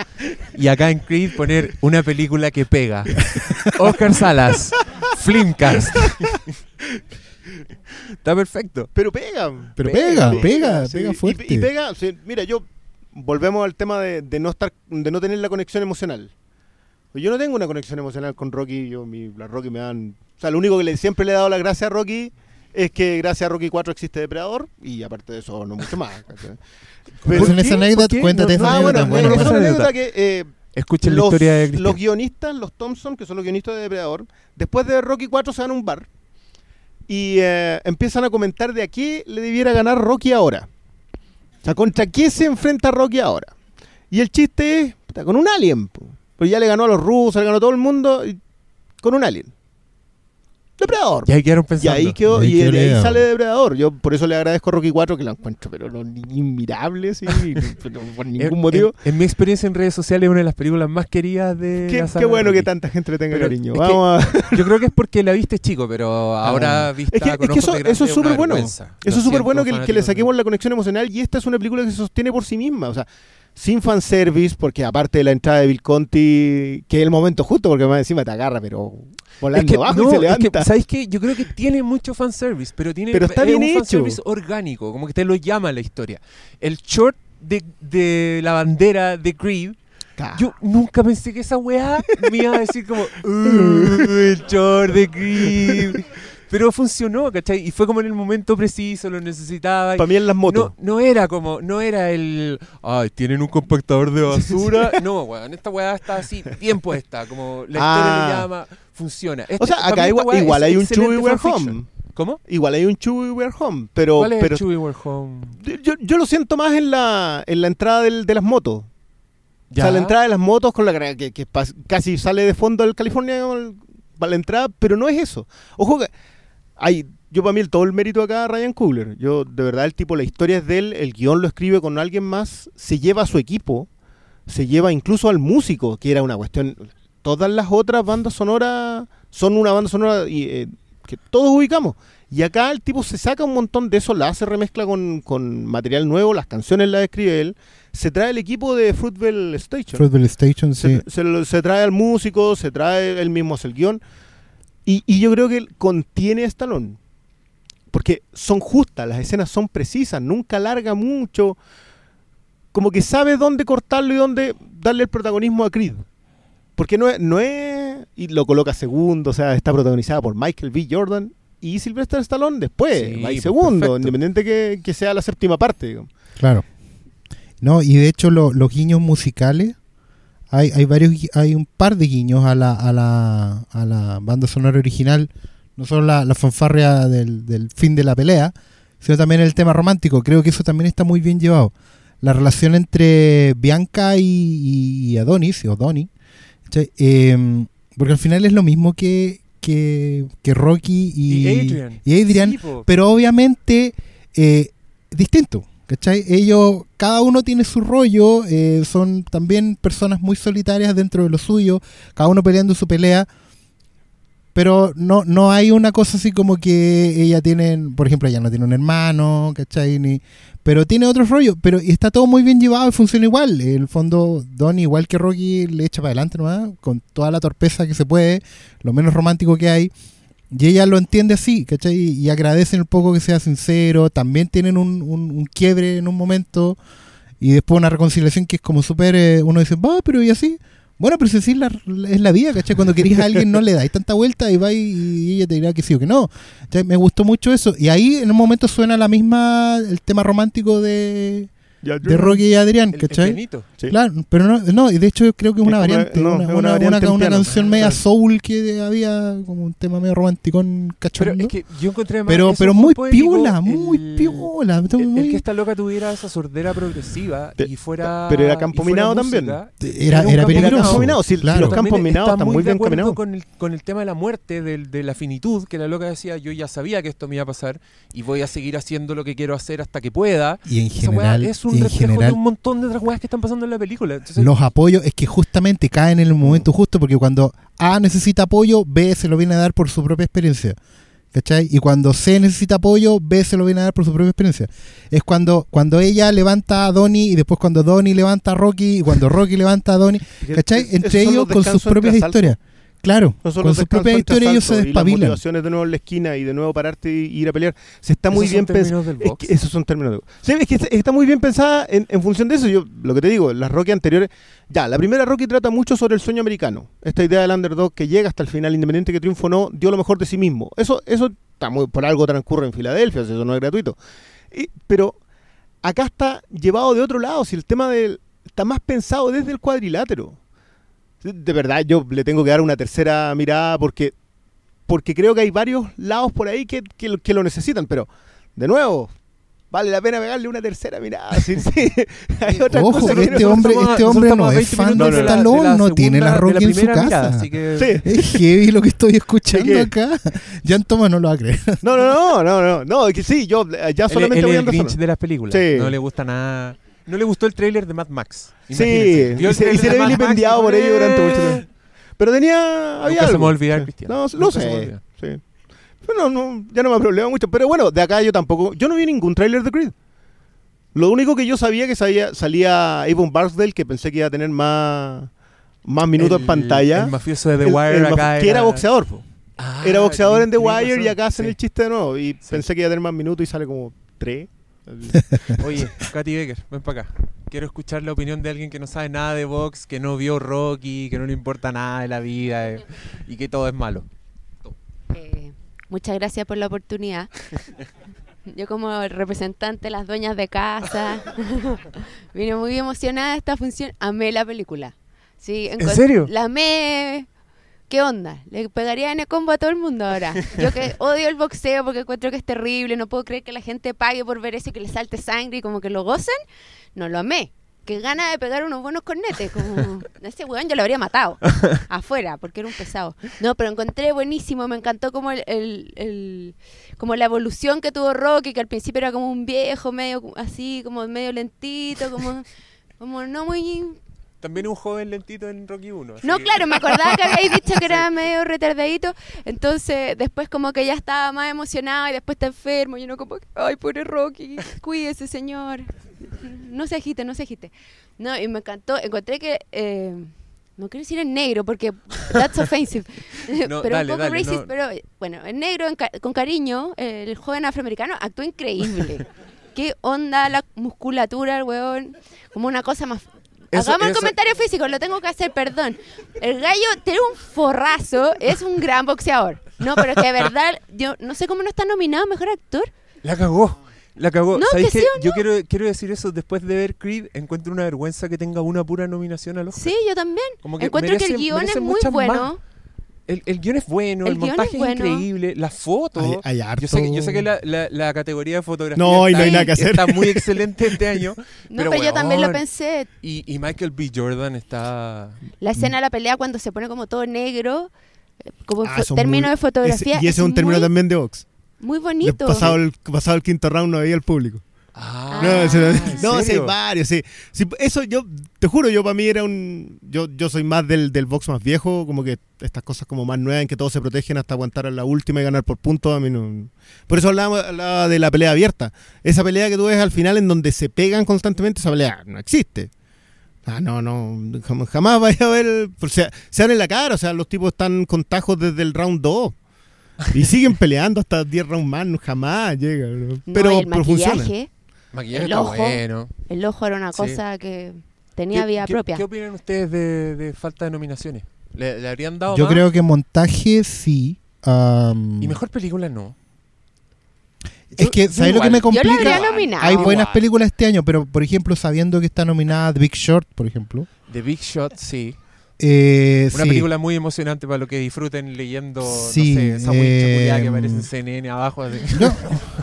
y acá en Creed poner una película que pega. Oscar Salas, Flimcast. Está perfecto. Pero pega. Pero pega, pega, pega, sí. pega Y- fuerte. Y, pega, sí, mira, yo volvemos al tema de, de no estar, de no tener la conexión emocional. Yo no tengo una conexión emocional con Rocky, yo mi, la Rocky me dan, o sea, lo único que le, siempre le he dado la gracia a Rocky es que gracias a Rocky 4 existe Depredador y aparte de eso no mucho más. Pues Pero- en esa anécdota, cuéntate esa anécdota. bueno, bueno, es una anécdota. que eh, Escuchen la historia de Cristian. los guionistas, los Thompson, que son los guionistas de Depredador, después de Rocky 4 se van a un bar y eh, empiezan a comentar de a qué le debiera ganar Rocky ahora. O sea, contra qué se enfrenta Rocky ahora. Y el chiste es, con un alien. po. Pues ya le ganó a los rusos, le ganó a todo el mundo, y- con un alien. Depredador. Y ahí quedaron Y pensando. ahí quedó, Ahí y quedó de la ahí idea. sale Depredador. Yo por eso le agradezco a Rocky 4 que la encuentro, pero no, inmirable, sí, pero por En- ningún motivo. En, en mi experiencia en redes sociales es una de las películas más queridas de Qué, la qué saga bueno que tanta gente le tenga Pero cariño. que- Vamos a... Yo creo que es porque la viste chico, pero ahora vista Es que- con es que eso- eso es súper bueno. Lo Eso es súper bueno que, que le saquemos la conexión emocional y esta es una película que se sostiene por sí misma. O sea, sin fanservice, porque aparte de la entrada de Bill Conti, que es el momento justo, porque más encima te agarra, pero volando Es que, abajo no, y se es que, levanta. ¿sabéis qué? Yo creo que tiene mucho fanservice, pero tiene Pero está es bien un hecho. fanservice orgánico, como que te lo llama la historia. El short de, de la bandera de Creed, yo nunca pensé que esa weá me iba a decir como, "Uh, el short de Creed. Pero funcionó, ¿cachai? Y fue como en el momento preciso, lo necesitaba. Para mí en las motos. No, no era como, no era el, ay, tienen un compactador de basura. no, weón, esta weá está así, bien puesta, como la historia Ah. le llama, funciona. o Este- sea, para acá igual, hay un Chewie We're. Home. ¿Cómo? Igual hay un Chewie We're Home. Pero, ¿Cuál es pero el We're Home? yo, yo lo siento más en la, en la entrada del- de las motos. O sea, Ya. la entrada de las motos con la que, que casi sale de fondo del California para la entrada, pero no es eso. Ojo que hay, yo para mí el, todo el mérito acá a Ryan Coogler. Yo, de verdad, el tipo, la historia es de él, el guion lo escribe con alguien más, se lleva a su equipo, se lleva incluso al músico, que era una cuestión. Todas las otras bandas sonoras son una banda sonora y, eh, que todos ubicamos. Y acá el tipo se saca un montón de eso, la hace remezcla con, con material nuevo, las canciones las escribe él. Se trae el equipo de Fruitvale Station. Fruitvale Station, sí. Se, se lo- se trae al músico, se trae él mismo hace el guion. Y, y yo creo que él contiene a Stallone. Porque son justas, las escenas son precisas, nunca larga mucho. Como que sabe dónde cortarlo y dónde darle el protagonismo a Creed. Porque no es, no es. Y lo coloca segundo, o sea, está protagonizada por Michael B. Jordan y Sylvester Stallone después. Sí, va ahí pues, segundo, perfecto. independiente que, que sea la séptima parte. digamos. Claro. No, y de hecho lo- los guiños musicales, hay, hay varios, hay un par de guiños a la, a la, a la banda sonora original, no solo la, la fanfarria del, del fin de la pelea, sino también el tema romántico. Creo que eso también está muy bien llevado. La relación entre Bianca y, y Adonis, o Donnie, ¿cachai? Em, porque al final es lo mismo que, que, que Rocky y, Y Adrian. y Adrian, Sí, po. pero obviamente eh, distinto. ¿Cachai? Ellos, cada uno tiene su rollo, eh, son también personas muy solitarias dentro de lo suyo, cada uno peleando su pelea, pero no, no hay una cosa así como que ella tiene, por ejemplo, ella no tiene un hermano, ¿cachai? Ni, pero tiene otro rollo, pero está todo muy bien llevado y funciona igual. En el fondo, Don, igual que Rocky, le echa para adelante nomás, con toda la torpeza que se puede, lo menos romántico que hay. Y ella lo entiende así, ¿cachai? Y agradecen un poco que sea sincero. También tienen un, un- quiebre en un momento. Y después una reconciliación que es como súper. eh, uno dice, va, pero y así. Bueno, pero si es la, es la vida, ¿cachai? Cuando querís a alguien no le dais tanta vuelta y va y, ella te dirá que sí o que no. Me gustó mucho eso. Y ahí en un momento suena la misma. El tema romántico de, de Rocky y Adrián, El, el ¿cachai? pianito. Sí. Claro, pero no, no, y de hecho creo que es una variante, no, una, es una una- variante una- canción media claro. soul que había como un tema medio romántico Pero cachondo. es que yo encontré más pero pero muy muy piola, muy el- piola. El, el muy- que esta loca tuviera esa sordera progresiva Pe- y fuera. pero era campo minado también. era, era peligroso. minado. Si- si claro. los campos minados está están muy de bien combinados. Con el, con el tema de la muerte, del- de la finitud, que la loca decía, yo ya sabía que esto me iba a pasar y voy a seguir haciendo lo que quiero hacer hasta que pueda. Y en general, es un en reflejo general de un montón de otras weas que están pasando en la película. Entonces, los apoyos es que justamente caen en el momento justo porque cuando A necesita apoyo, B se lo viene a dar por su propia experiencia. ¿Cachai? Y cuando C necesita apoyo, B se lo viene a dar por su propia experiencia. Es cuando, cuando ella levanta a Donnie y después cuando Donnie levanta a Rocky y cuando Rocky levanta a Donnie, ¿cachai? Entre ellos los con sus propias asaltos. Claro, con los sus propias historias ellos se y las despabilan. motivaciones de nuevo en la esquina y de nuevo pararte y ir a pelear. Se está esos muy son bien pensado. términos del Es box. que esos son términos de Sí, es que está muy bien pensada en, en función de eso. Yo lo que te digo, las Rocky anteriores. Ya, la primera Rocky trata mucho sobre el sueño americano. Esta idea del underdog que llega hasta el final, independiente que triunfo o no, dio lo mejor de sí mismo. Eso, eso está muy, por algo transcurre en Filadelfia, eso no es gratuito. Y- pero acá está llevado de otro lado, si el tema del. está más pensado desde el cuadrilátero. De verdad, yo le tengo que dar una tercera mirada porque porque creo que hay varios lados por ahí que, que, lo- que lo necesitan, pero de nuevo, vale la pena pegarle una tercera mirada. Sí, sí. Hay otras Ojo, cosas que este no- hombre, este hombre no es 20 fan de Stallone, la no tiene la Rocky en su casa. mirada, así que- Sí. Es heavy lo que estoy escuchando ¿De acá. Jan Thomas no lo va a creer. No, no, no, no, no, no, es que sí, yo eh, ya solamente él voy es a el Grinch de las películas. Sí. No le gusta nada. No le gustó el tráiler de Mad Max. Sí, Imagínense. Y el se, y le vilipendiado por ello durante mucho "Eh". tiempo. Pero tenía. Había Nunca se me algo. va a olvidar. No, lo Nunca se me sé. Sí. Pero no, ya no me ha problemado mucho. Pero bueno, de acá yo tampoco. Yo no vi ningún tráiler de Creed. Lo único que yo sabía que sabía, salía Avon Barksdale, que pensé que iba a tener más, más minutos El- en pantalla. El mafioso de The El- Wire el maf- acá que era boxeador. po. Ah, era boxeador en The Wire y acá hacen Sí. el chiste de nuevo. Y pensé que iba a tener más minutos y sale como tres. Oye, Katy Becker, ven para acá. Quiero escuchar la opinión de alguien que no sabe nada de box, que no vio Rocky, que no le importa nada de la vida eh, y que todo es malo. Eh, muchas gracias por la oportunidad. Yo como representante de las dueñas de casa, vine muy emocionada de esta función. Amé la película. Sí, ¿En serio? La amé. ¿Qué onda? Le pegaría en el combo a todo el mundo ahora. Yo que odio el boxeo porque encuentro que es terrible, no puedo creer que la gente pague por ver eso y que le salte sangre y como que lo gocen. No lo amé. Que gana de pegar unos buenos cornetes. Como ese weón yo lo habría matado afuera porque era un pesado. No, pero encontré buenísimo, me encantó como el, el- el- como la evolución que tuvo Rocky, que al principio era como un viejo, medio así, como medio lentito, como, como no muy También un joven lentito en Rocky 1. no, claro, me acordaba que habéis dicho que era medio retardadito. Entonces, después como que ya estaba más emocionado y después está enfermo. Y uno como, que, ay, pobre Rocky, cuídese, señor. No se agite, no se agite. No, y me encantó. Encontré que... eh, no quiero decir en negro porque that's offensive. No, pero dale, un poco dale, racist, no. pero bueno, en negro, en ca- con cariño, el joven afroamericano actuó increíble. Qué onda la musculatura, el weón. Como una cosa más Eso- Hagamos el eso- comentario físico, lo tengo que hacer, perdón. El gallo tiene un forrazo, es un gran boxeador. No, pero es que de verdad, yo no sé cómo no está nominado a mejor actor. La cagó. La cagó. No, ¿Sabéis que sí Yo quiero, quiero decir eso. Después de ver Creed, encuentro una vergüenza que tenga una pura nominación al Oscar. Sí, yo también. Como que Encuentro que el guion es muy bueno. más. El, el guion es bueno, el, montaje es increíble, la foto. Hay- hay harto- Yo sé, que- yo sé que la, la- la categoría de fotografía No, y no está, hay nada que hacer. está muy excelente este año. No, pero, yo también lo pensé. Y, y Michael B. Jordan está. La escena de la pelea cuando se pone como todo negro, eh, como Ah, término muy- de fotografía. ese- y ese es un término muy, también de box. Muy bonito. Pasado el, pasado el quinto round no veía el público. Ah, No, ¿en no, sí, hay varios, sí. Sí, Eso yo, te juro, yo para mí era un... Yo, yo soy más del, del box más viejo, como que estas cosas como más nuevas en que todos se protegen hasta aguantar a la última y ganar por puntos, a mí no... Por eso hablaba, hablaba de la pelea abierta. Esa pelea que tú ves al final en donde se pegan constantemente, esa pelea no existe. Ah, no, no, jam- jamás vaya a ver... O sea, se dan en la cara, o sea, los tipos están con tajos desde el round 2. Y siguen peleando hasta 10 rounds más, no, jamás llega. ¿no? No, Pero, y el pero funciona. Maquillaje, El está ojo. bueno. el ojo era una Sí. cosa que tenía ¿Qué- vida qué- propia. ¿Qué opinan ustedes de, de falta de nominaciones? ¿Le, le habrían dado Yo más? creo que montaje sí. am, Y mejor película no. Es que, ¿sabes lo que me Yo la complica? habría nominado. Hay buenas Igual. películas este año, pero por ejemplo, sabiendo que está nominada The Big Short, por ejemplo. The Big Shot, sí. eh, Una sí. película muy emocionante para lo que disfruten leyendo, Sí, no sé, eh, que aparece en CNN abajo. así. No.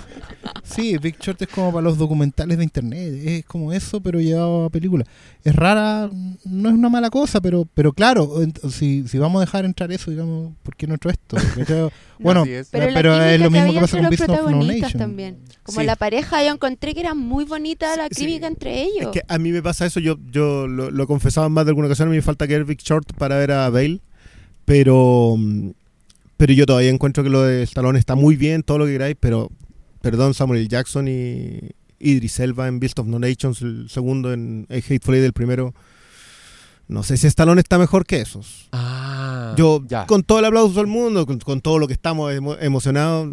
Sí, Big Short es como para los documentales de internet, es como eso, pero llevado a película. Es rara, no es una mala cosa, pero pero claro, si, si vamos a dejar entrar eso, digamos, ¿por qué no entro esto? Bueno, es. Pero, es lo mismo que pasa con Beast of No Nation. también. Como Sí. la pareja, yo encontré que era muy bonita la Sí, química sí. entre Es ellos. que a mí me pasa eso, yo, yo lo, lo he confesado en más de alguna ocasión, a mí me falta que ver Big Short para ver a Bale, pero, mm, pero yo todavía encuentro que lo de Stallone está muy bien, todo lo que queráis, pero perdón, Samuel L. Jackson y Idris Elba en Beast of No Nations, el segundo en A Hateful Eight, el primero. No sé si Stallone está mejor que esos. Ah, Yo, ya. con todo el aplauso del mundo, con, con todo lo que estamos emo- emocionados,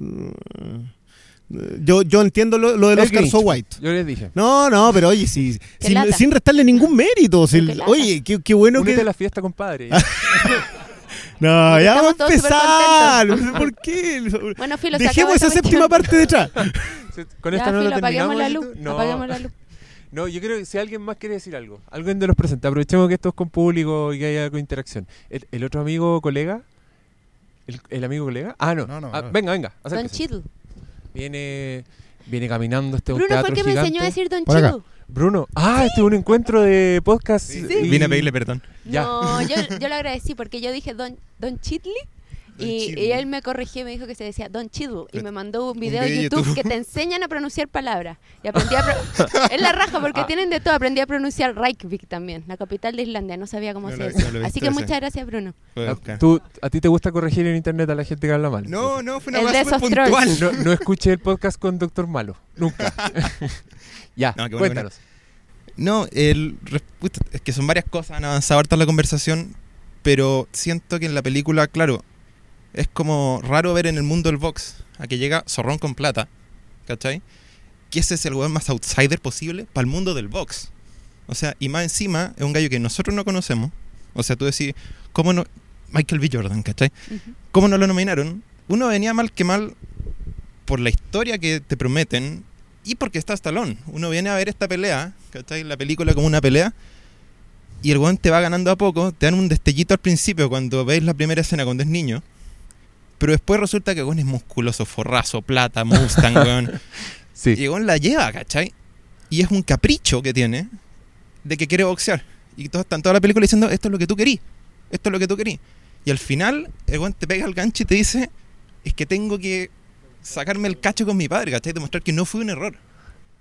yo, yo entiendo lo, lo del El Oscar Grinch. So White. Yo les dije. No, no, pero oye, si, sin, restarle ningún mérito. si- Qué oye, qué, qué bueno Únete que. la fiesta, compadre. No, ya vamos a estamos todos empezar. ¿Por qué? Bueno, filo, Dejemos esa séptima cuestión. parte de atrás. Con Ya, esta no filo, la apaguemos terminamos. la luz. No, Apaguemos la luz. no, yo creo que si alguien más quiere decir algo, alguien de los presentes, aprovechemos que esto es con público y que haya algo de interacción. ¿El, el otro amigo colega? ¿El, el amigo colega? Ah, no. No, no, Ah, no. Venga, venga. Don. Chidu. Viene, viene caminando este un Bruno teatro el que me gigante. enseñó a decir Don Por. Chidu. Bruno. Ah, este es un encuentro de podcast. y- Vine a pedirle perdón. Ya. No, yo, yo le agradecí porque yo dije Don, Don Chidley. Y, él me corrigió y me dijo que se decía Don Chidu y me mandó un video video de YouTube YouTube. que te enseñan a pronunciar palabras. Y aprendí a Es la raja porque Ah. tienen de todo. Aprendí a pronunciar Reykjavik también, la capital de Islandia. No sabía cómo No se decía. no Así que muchas gracias, Bruno. Ah. ¿Tú, ¿A ti te gusta corregir en internet a la gente que habla mal? No, no, fue una El cosa de súper esos trolls. puntual. No, no escuché el podcast con Doctor Malo. Nunca. ya, No, qué bueno, cuéntanos. No, el, es que son varias cosas, han avanzado harto en la conversación, pero siento que en la película, claro, es como raro ver en el mundo del box a que llega Zorrón con plata, ¿cachai? Que ese es el weón más outsider posible para el mundo del box. O sea, y más encima es un gallo que nosotros no conocemos. O sea, tú decís, ¿cómo no? Michael B. Jordan, ¿cachai? ¿Cómo no lo nominaron? Uno venía mal que mal por la historia que te prometen y porque está Stallone. Uno viene a ver esta pelea, ¿cachai? La película como una pelea. Y el weón te va ganando a poco, te dan un destellito al principio cuando veis la primera escena cuando es niño. Pero después resulta que weón es musculoso, forrazo, plata, Mustang, weón. Sí. Y weón la lleva, ¿cachai? Y es un capricho que tiene de que quiere boxear. Y todos están toda la película diciendo, esto es lo que tú querís, esto es lo que tú querís. Y al final, el te pega el gancho y te dice, es que tengo que sacarme el cacho con mi padre, ¿cachai? Demostrar que no fue un error.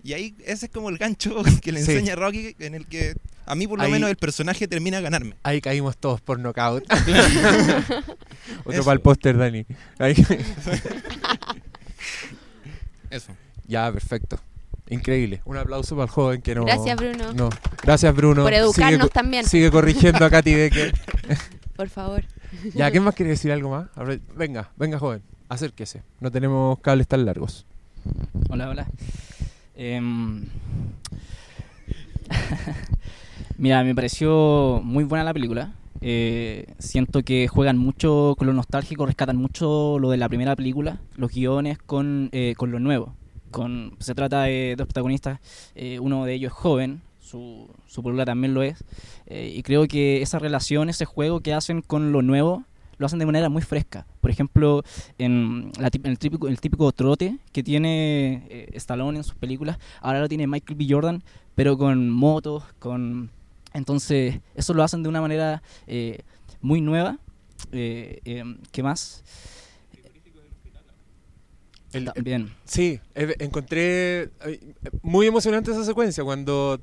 Y ahí ese es como el gancho que le Sí. enseña Rocky, en el que a mí por lo Ahí- menos el personaje termina a ganarme. Ahí caímos todos por knockout. Otro para el póster, Dani. Ahí- Eso. ya, perfecto. Increíble. Un aplauso para el joven que no. Gracias, Bruno. No. Gracias, Bruno. Por educarnos Sigue también, Sigue corrigiendo a Katy Becker. por favor. Ya, ¿quién más quiere decir algo más? Venga, venga, joven. Acérquese. No tenemos cables tan largos. Hola, hola. Em, Mira, me pareció muy buena la película. Eh, siento que juegan mucho con lo nostálgico, rescatan mucho lo de la primera película, los guiones con, eh, con lo nuevo. Con, se trata de dos protagonistas, eh, uno de ellos es joven, su, su polola también lo es, eh, y creo que esa relación, ese juego que hacen con lo nuevo, lo hacen de manera muy fresca. Por ejemplo, en, la en el, típico, el típico trote que tiene eh, Stallone en sus películas, ahora lo tiene Michael B. Jordan, pero con motos, con... Entonces, eso lo hacen de una manera eh, muy nueva. Eh, eh, ¿Qué más? El- También. Sí, eh, encontré eh, muy emocionante esa secuencia cuando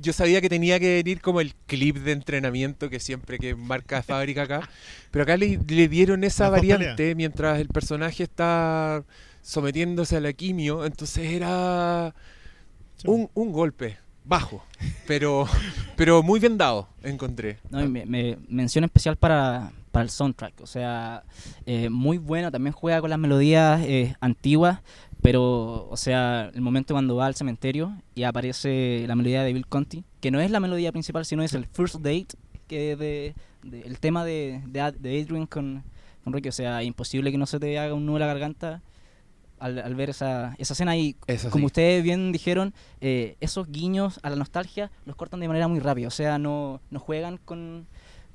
yo sabía que tenía que venir como el clip de entrenamiento que siempre que marca fábrica acá, pero acá le, le dieron esa variante mientras el personaje está sometiéndose a la quimio, entonces era un, un golpe bajo, pero pero muy bien dado, encontré. No, me, me- mención especial para, para el soundtrack. O sea, eh, muy bueno. También juega con las melodías eh, antiguas. Pero, o sea, el momento cuando va al cementerio y aparece la melodía de Bill Conti, que no es la melodía principal, sino es el First Date, que de, de- el tema de, de Adrian con, con Ricky. O sea, imposible que no se te haga un nudo en la garganta al, al ver esa, esa escena y Eso como sí. ustedes bien dijeron, eh, esos guiños a la nostalgia los cortan de manera muy rápida, o sea, no, no juegan con,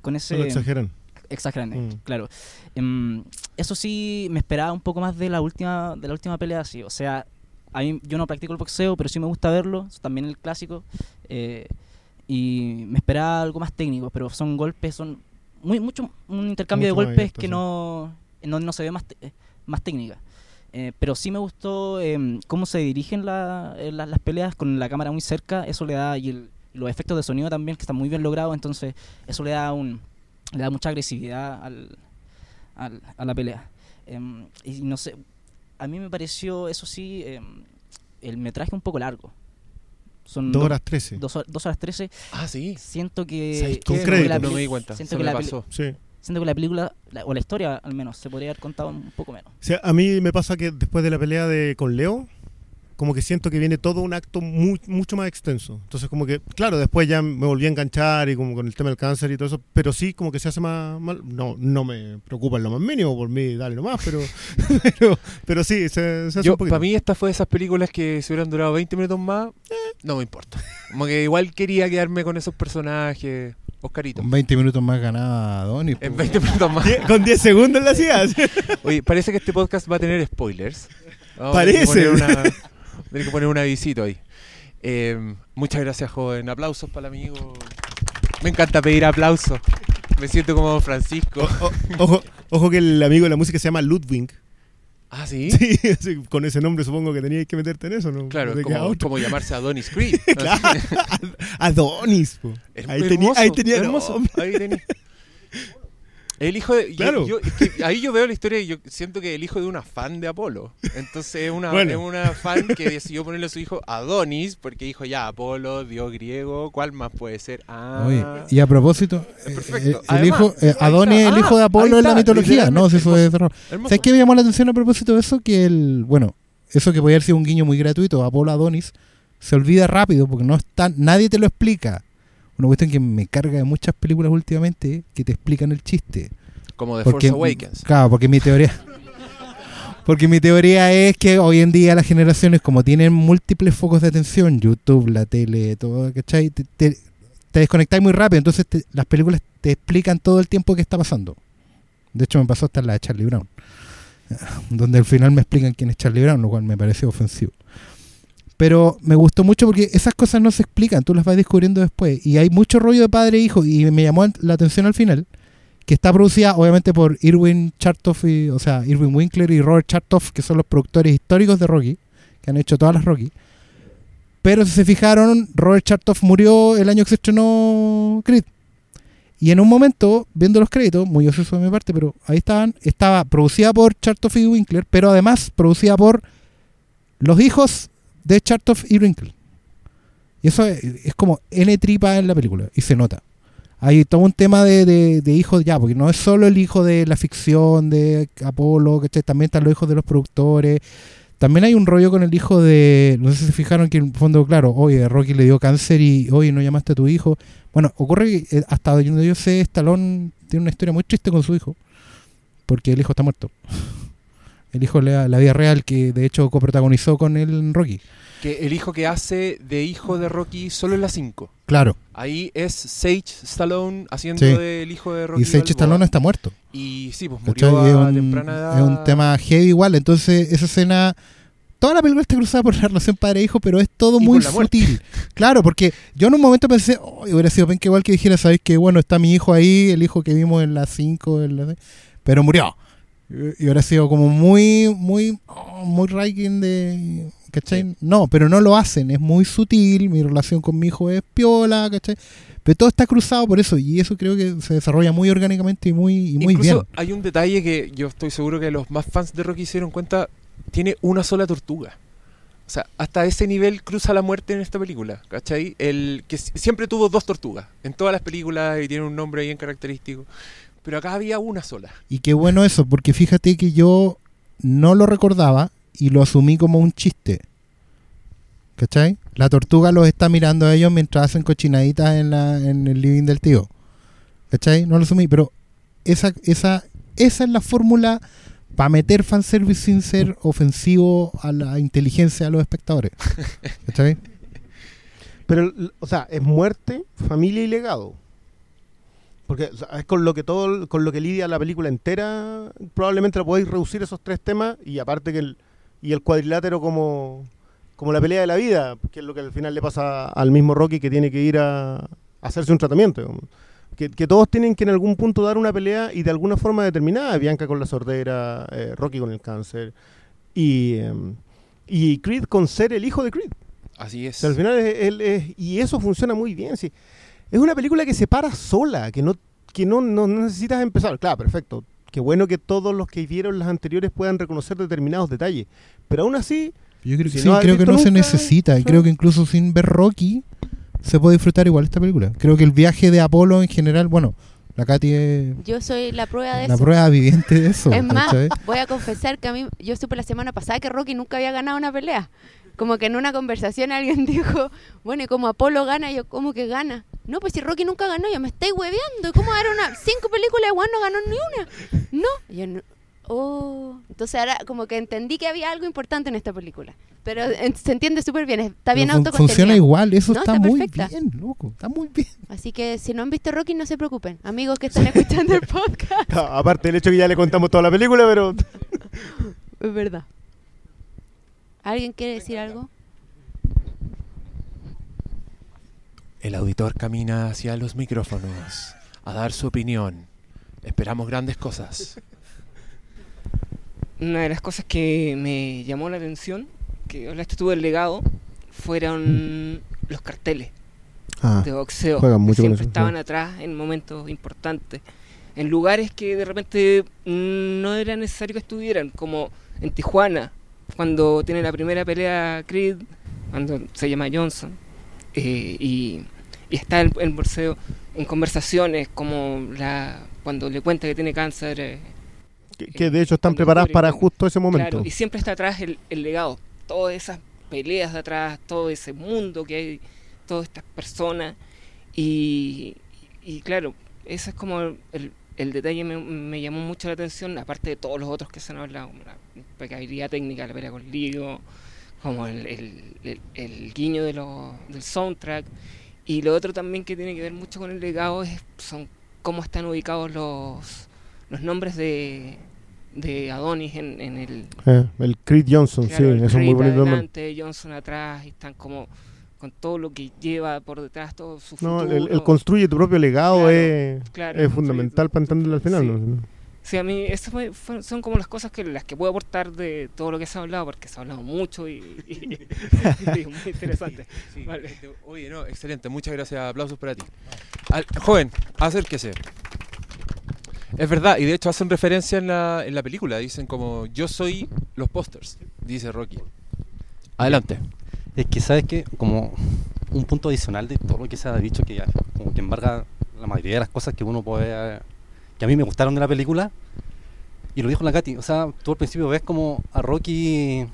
con ese... No lo exageran. Exagerante, Mm. claro. Em, eso sí, me esperaba un poco más de la última de la última pelea, sí. O sea, a mí, yo no practico el boxeo, pero sí me gusta verlo, también el clásico. eh, y me esperaba algo más técnico, pero son golpes, son muy mucho un intercambio Mucho de golpes abierto, que sí. no en donde no se ve más eh, más técnica. Eh, pero sí me gustó em, cómo se dirigen la- eh, la- las peleas con la cámara muy cerca, eso le da y el- los efectos de sonido también que están muy bien logrados, entonces eso le da un le da mucha agresividad al, al- a la pelea. Em, y no sé, a mí me pareció, eso sí, em, el metraje un poco largo. Son Dos do- horas trece. dos, hor- dos horas trece. Ah, sí. Siento que, No me di cuenta. siento Se que me la pasó. Sí. Siento que la película, la- o la historia al menos, se podría haber contado un poco menos. O sea, a mí me pasa que después de la pelea de con Leo, como que siento que viene todo un acto muy, mucho más extenso. Entonces, como que, claro, después ya me volví a enganchar y como con el tema del cáncer y todo eso, pero sí, como que se hace más mal. No, no me preocupa en lo más mínimo, por mí, dale nomás, pero, pero, pero sí, se, se hace Yo, un poquito. para mí, esta fue de esas películas que si hubieran durado 20 minutos más, no me importa. Como que igual quería quedarme con esos personajes. Oscarito. Con 20 minutos más ganaba Donny. En po. 20 minutos más. Con 10 segundos la hacías. Oye, parece que este podcast va a tener spoilers. Vamos Parece. tener que poner un avisito ahí. Eh, muchas gracias, joven. Aplausos para el amigo. Me encanta pedir aplausos. Me siento como Francisco. O- ojo, ojo que el amigo de la música se llama Ludwig. Ah, sí. Sí, sí, con ese nombre supongo que teníais que meterte en eso, ¿no? Claro, No como, llamarse Adonis Creed. Claro. Adonis, po. Ahí hermoso, ahí tenía hermoso. Ahí tenía. El hijo de. yo- Claro. yo- es que ahí yo veo la historia y yo siento que el hijo de una fan de Apolo. Entonces es una, Bueno. es una fan que decidió ponerle a su hijo Adonis porque dijo ya, Apolo, dios griego, ¿cuál más puede ser? Ah. Oye, y a propósito, eh, Perfecto. eh, el Además, hijo, eh, Adonis el hijo de Ah, Apolo en la mitología, no, si eso es literalmente, error. hermoso. ¿Sabes qué me llamó la atención a propósito de eso? Que el, bueno, eso que podía haber sido un guiño muy gratuito, Apolo Adonis, se olvida rápido porque no está, nadie te lo explica. Una cuestión que me carga de muchas películas últimamente que te explican el chiste. Como de Force Awakens. Claro, porque mi teoría. Porque mi teoría es que hoy en día las generaciones, como tienen múltiples focos de atención, YouTube, la tele, todo, ¿cachai? Te, te, te desconectáis muy rápido, entonces te- las películas te explican todo el tiempo que está pasando. De hecho, me pasó hasta la de Charlie Brown, donde al final me explican quién es Charlie Brown, lo cual me pareció ofensivo. Pero me gustó mucho porque esas cosas no se explican, tú las vas descubriendo después. Y hay mucho rollo de padre e hijo, y me llamó la atención al final que está producida obviamente por Irwin Chartoff, y, o sea, Irwin Winkler y Robert Chartoff, que son los productores históricos de Rocky, que han hecho todas las Rocky. Pero si se fijaron, Robert Chartoff murió el año que se estrenó Creed. Y en un momento, viendo los créditos, muy ocioso de mi parte, pero ahí estaban, estaba producida por Chartoff y Winkler, pero además producida por los hijos de Chartoff y Winkler. Y eso es, es como N tripa en la película, y se nota. Hay todo un tema de, de, de hijos ya, porque no es solo el hijo de la ficción, de Apolo, ¿cachai? También están los hijos de los productores. También hay un rollo con el hijo de. No sé si se fijaron que en el fondo, claro, oye, Rocky le dio cáncer y, oye, no llamaste a tu hijo. Bueno, ocurre que eh, hasta donde yo sé, Stallone tiene una historia muy triste con su hijo, porque el hijo está muerto. El hijo de la, la vida real, que de hecho coprotagonizó con en Rocky. Que el hijo que hace de hijo de Rocky solo en la 5. Claro, Ahí es Sage Stallone haciendo Sí. del hijo de Rocky. y Sage Balboa. Stallone está muerto. Y sí, pues murió a un, temprana edad. es un tema heavy igual. Entonces, esa escena. Toda la película está cruzada por la relación padre-hijo, pero es todo Y muy sutil. Claro, porque yo en un momento pensé, oh, hubiera sido bien que igual que dijera, ¿sabéis que bueno, está mi hijo ahí, el hijo que vimos en las 5, la seis", pero murió. Y y hubiera sido como muy, muy, oh, muy ranking de. ¿Cachai? No, pero no lo hacen, es muy sutil. Mi relación con mi hijo es piola, ¿cachai? Pero todo está cruzado por eso, y eso creo que se desarrolla muy orgánicamente y muy, y muy Incluso bien. hay un detalle que yo estoy seguro que los más fans de Rocky se dieron cuenta. Tiene una sola tortuga. O sea, hasta ese nivel cruza la muerte en esta película, ¿cachai? El que si- siempre tuvo dos tortugas en todas las películas y tiene un nombre bien característico. Pero acá había una sola. Y qué bueno eso, porque fíjate que yo no lo recordaba y lo asumí como un chiste. ¿Cachai? La tortuga los está mirando a ellos mientras hacen cochinaditas en, la, en el living del tío. ¿Cachai? No lo asumí, pero esa, esa, esa es la fórmula para meter fanservice sin ser ofensivo a la inteligencia de los espectadores. ¿Cachai? Pero, o sea, es muerte, familia y legado. Porque es con lo que todo, con lo que lidia la película entera, probablemente lo podéis reducir esos tres temas y aparte que el, y el cuadrilátero como, como la pelea de la vida, que es lo que al final le pasa al mismo Rocky que tiene que ir a, a hacerse un tratamiento. Que, que todos tienen que en algún punto dar una pelea y de alguna forma determinada, Bianca con la sordera, eh, Rocky con el cáncer y, em, y Creed con ser el hijo de Creed. Así O es. sea, al final es, es- y eso funciona muy bien. Sí. Es una película que se para sola, que no que no, no necesitas empezar. Claro, perfecto. Qué bueno que todos los que vieron las anteriores puedan reconocer determinados detalles. Pero aún así, Yo creo, Si sí, no creo que no se necesita. Y creo que incluso sin ver Rocky se puede disfrutar igual esta película. Creo que el viaje de Apolo en general, bueno, la Katy es Yo soy la prueba de la eso. prueba viviente de eso. Es más, voy a confesar que a mí, yo supe la semana pasada que Rocky nunca había ganado una pelea. Como que en una conversación alguien dijo, bueno, y como Apolo gana, yo, ¿cómo que gana? No, pues si Rocky nunca ganó, yo me estoy hueveando. ¿Cómo era una cinco películas igual no ganó ni una? No. Y yo no. Oh, entonces ahora como que entendí que había algo importante en esta película. Pero eh, se entiende súper bien, está bien fun- autocontenida. Funciona igual, eso No, está, está muy perfecta. bien, loco. Está muy bien. Así que si no han visto Rocky, no se preocupen. Amigos que están escuchando el podcast. a- aparte del hecho que ya le contamos toda la película, pero Es verdad. ¿Alguien quiere decir algo? El auditor camina hacia los micrófonos a dar su opinión. Esperamos grandes cosas. Una de las cosas que me llamó la atención, que hablaste tú del legado, fueron los carteles Ah, de boxeo. juegan que mucho con siempre eso, estaban atrás en momentos importantes, en lugares que de repente no era necesario que estuvieran, como en Tijuana, cuando tiene la primera pelea Creed, cuando se llama Johnson, eh, y, y está el, el boxeo en conversaciones como la cuando le cuenta que tiene cáncer. eh, que, que de hecho están preparadas para justo ese momento. Claro, y siempre está atrás el, el legado, todas esas peleas de atrás, todo ese mundo que hay, todas estas personas. Y, y claro, ese es como el, el detalle me, me llamó mucho la atención, aparte de todos los otros que se han hablado, como la impecabilidad técnica, la pelea con Ligo, como el- el guiño de lo- del soundtrack. Y lo otro también que tiene que ver mucho con el legado es son cómo están ubicados los, los nombres de, de Adonis en, en el, Eh, el Creed Johnson, Claro, sí, es muy Creed bonito adelante, Johnson atrás, y están como con todo lo que lleva por detrás, todo su No, futuro. el, el construye tu propio legado Claro, es, claro, es fundamental para entenderlo al final. Sí. ¿no? Sí, a mí fue- son como las cosas que las que puedo aportar de todo lo que se ha hablado, porque se ha hablado mucho y, y- y es muy interesante. Sí, Vale. este, Oye, no, excelente. Muchas gracias. Aplausos para ti. Al- joven, acérquese. Es verdad, y de hecho hacen referencia en la, en la película. Dicen como, yo soy los pósters, dice Rocky. Adelante. Es que, ¿sabes qué? Como un punto adicional de todo lo que se ha dicho, que ya como que embarga la mayoría de las cosas que uno puede... que a mí me gustaron de la película, y lo dijo la Katy, o sea, tú al principio ves como a Rocky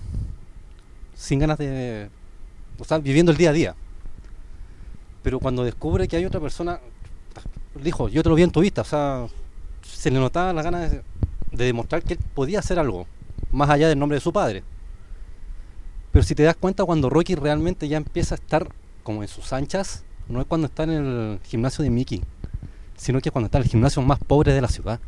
sin ganas de... o sea, viviendo el día a día. Pero cuando descubre que hay otra persona, dijo, yo te lo vi en tu vista, o sea, se le notaba la ganas de, de demostrar que él podía hacer algo, más allá del nombre de su padre. Pero si te das cuenta, cuando Rocky realmente ya empieza a estar como en sus anchas, no es cuando está en el gimnasio de Mickey, sino que cuando está el gimnasio más pobre de la ciudad.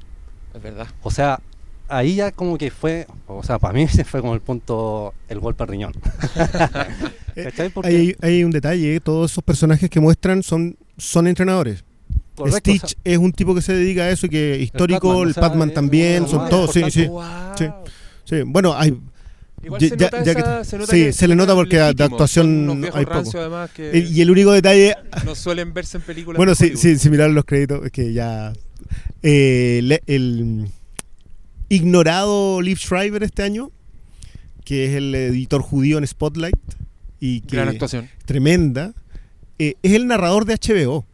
Es verdad. O sea, ahí ya como que fue, o sea, para mí ese fue como el punto, el golpe al riñón. ¿Cachai? Porque- Hay, hay un detalle, ¿eh? todos esos personajes que muestran son, son entrenadores. correcto, o Stitch sea, es un tipo que se dedica a eso, y que histórico, Batman, el o sea, Batman es también, son todos, sí, importante. sí, Wow. sí. sí. Bueno, hay, Igual Ya- se nota ya que- esa- se nota sí, que se le nota porque de legítimos, actuación hay poco. rancios, además que el- y el único detalle, no suelen verse en películas. bueno, de sí, sí, si miraron los créditos, es que ya eh, el ignorado Liv Schreiber este año, que es el editor judío en Spotlight y que Gran actuación. tremenda, eh, es el narrador de HBO.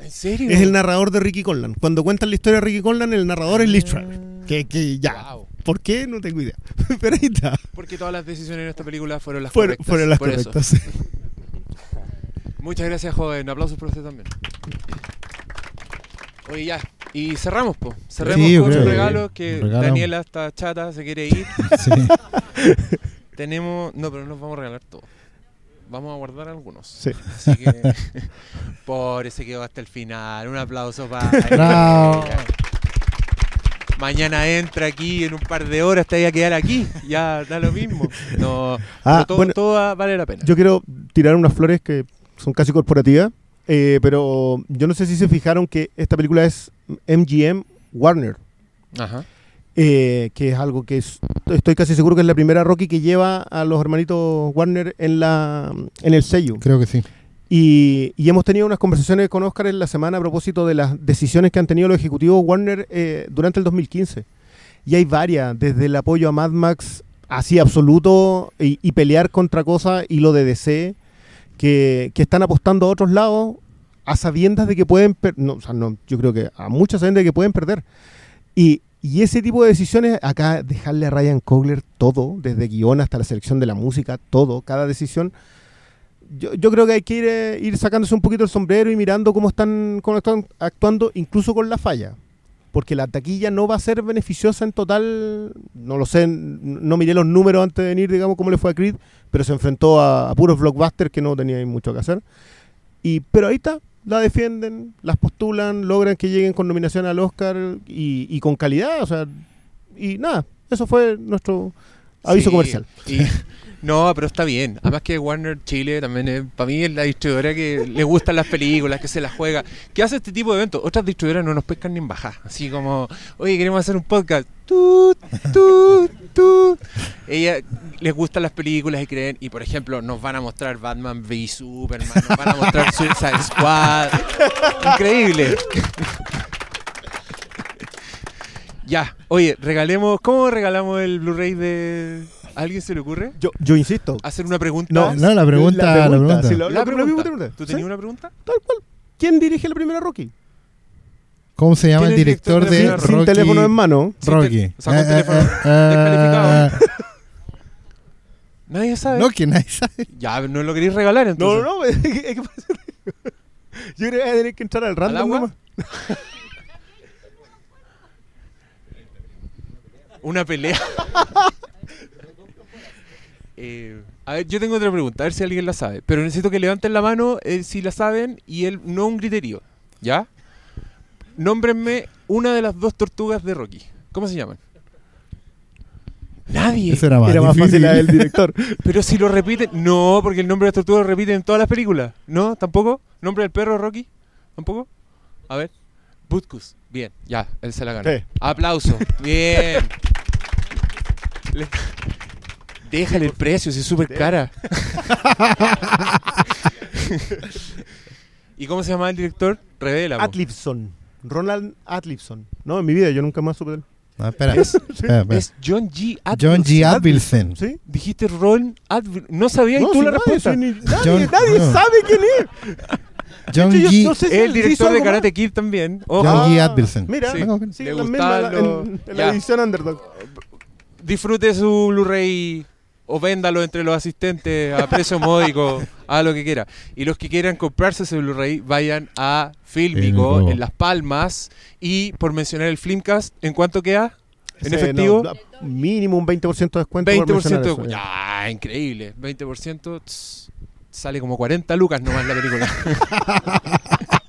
¿En serio? Es el narrador de Ricky Conlan. Cuando cuentan la historia de Ricky Conlan, el narrador es Liv Schreiber. Que, que ya. Wow. ¿Por qué? No tengo idea. Pero ahí está. Porque todas las decisiones en esta película fueron las Fueron, correctas. fueron las por eso. correctas. Muchas gracias, joven. Aplausos por usted también. Oye, ya. Y cerramos, po. Cerremos Sí, con creo un que regalo que regalo. Daniela está chata, se quiere ir. Sí. Tenemos. No, pero no nos vamos a regalar todo. Vamos a guardar algunos. Sí. Así que. Pobre, se quedó hasta el final. Un aplauso para. Mañana entra aquí en un par de horas, te voy a quedar aquí. Ya da lo mismo. No, Ah, todo, bueno. todo va- vale la pena. Yo quiero tirar unas flores que son casi corporativas, eh, pero yo no sé si se fijaron que esta película es MGM Warner, Ajá. eh, que es algo que es- estoy casi seguro que es la primera Rocky que lleva a los hermanitos Warner en, la, en el sello. Creo que sí. Y, y hemos tenido unas conversaciones con Oscar en la semana a propósito de las decisiones que han tenido los ejecutivos Warner eh, durante el 2015. Y hay varias, desde el apoyo a Mad Max así absoluto y, pelear contra cosas y lo de DC, que, están apostando a otros lados a sabiendas de que pueden, no, o sea, no, yo creo que a muchas sabiendas de que pueden perder. Y, y ese tipo de decisiones, acá dejarle a Ryan Coogler todo, desde guion hasta la selección de la música, todo, cada decisión, yo, yo creo que hay que ir, eh, ir sacándose un poquito el sombrero y mirando cómo están, cómo están actuando, incluso con la falla. Porque la taquilla no va a ser beneficiosa en total. No lo sé, no miré los números antes de venir, digamos, cómo le fue a Creed, pero se enfrentó a, a puros blockbusters que no tenían mucho que hacer. Y, pero ahí está, la defienden, las postulan, logran que lleguen con nominación al Oscar y, y con calidad. O sea, y nada, eso fue nuestro aviso Sí, comercial. y- no, pero está bien. Además que Warner Chile también es, para mí es la distribuidora que le gustan las películas, que se las juega, que hace este tipo de eventos. Otras distribuidoras no nos pescan ni en baja. Así como, oye, queremos hacer un podcast. Tut, tut, tut. Ella les gustan las películas y creen, y por ejemplo, nos van a mostrar Batman v Superman, nos van a mostrar Suicide Squad. Increíble. Ya, oye, regalemos, ¿cómo regalamos el Blu-ray de... ¿A alguien se le ocurre? Yo, yo insisto. Hacer una pregunta. No, No, la pregunta, la pregunta. sí, La. ¿Tú Sí, tenías una pregunta? Tal cual. ¿Quién dirige la primera Rocky? ¿Cómo se llama ¿Quién el director de de la Sin Rocky? teléfono en mano. Rocky. sacó el Eh, teléfono eh, eh, descalificado. Nadie sabe. No, que nadie sabe. Ya, no lo queréis regalar No, entonces. no, no. es que- es que- Yo creo que voy a tener que entrar al random. agua? nomás. Una pelea. A ver, yo tengo otra pregunta, a ver si alguien la sabe. Pero necesito que levanten la mano eh, si la saben y él no un griterío. ¿Ya? Nómbrenme una de las dos tortugas de Rocky. ¿Cómo se llaman? Nadie. Eso era más, Era más difícil. fácil la del director. Pero si lo repiten. No, porque el nombre de la tortuga lo repiten en todas las películas. ¿No? ¿Tampoco? ¿Nombre del perro Rocky? ¿Tampoco? A ver. Butkus. Bien, ya, él se la ganó. Sí. Aplauso. Bien. Le- Déjale el precio, si es súper cara. ¿Y cómo se llama el director? Revela. Atlipson. Ronald Atlipson. No, en mi vida yo nunca más supe de él. No, espera. Es, espera, espera. es John G. John G. Advilson. ¿Sí? Dijiste Ron. No sabías No, tú si la nadie, respuesta. ni- nadie, John- nadie no. sabe quién es. John hecho, G. no sé si el director de. Karate Kid también. Ojo. John G. Ah, Advilson. Mira, Sí. sí, Le la misma los- en, en la edición Underdog. disfrute su Blu-ray o véndalo entre los asistentes a precio módico, a lo que quiera. Y los que quieran comprarse ese Blu-ray, vayan a Filmico en Las Palmas. Y por mencionar el Filmcast, ¿en cuánto queda? ¿En Ese, efectivo? no, mínimo un 20% de descuento. por 20% mencionar de ya. Ya, increíble. 20% tss, sale como 40 lucas nomás la película.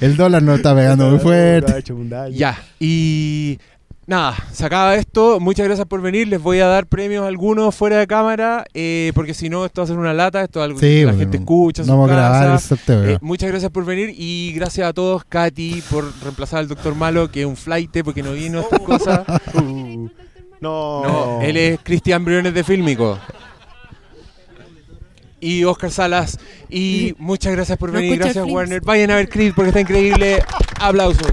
El dólar no está pegando muy fuerte. Ha hecho un daño. ya, y nada, se acaba esto. Muchas gracias por venir. Les voy a dar premios algunos fuera de cámara, eh, porque si no, esto va a ser una lata. Esto es algo Sí, que la gente escucha. No su vamos a grabar el. Eh, muchas gracias por venir y gracias a todos, Katy, por reemplazar al doctor Malo, que es un flight porque no vino a estas cosas. Uh, no. No, él es Cristian Briones de Fílmico. Y Oscar Salas. Y muchas gracias por venir. Gracias. Warner. Vayan a ver Creed porque está increíble. Aplausos.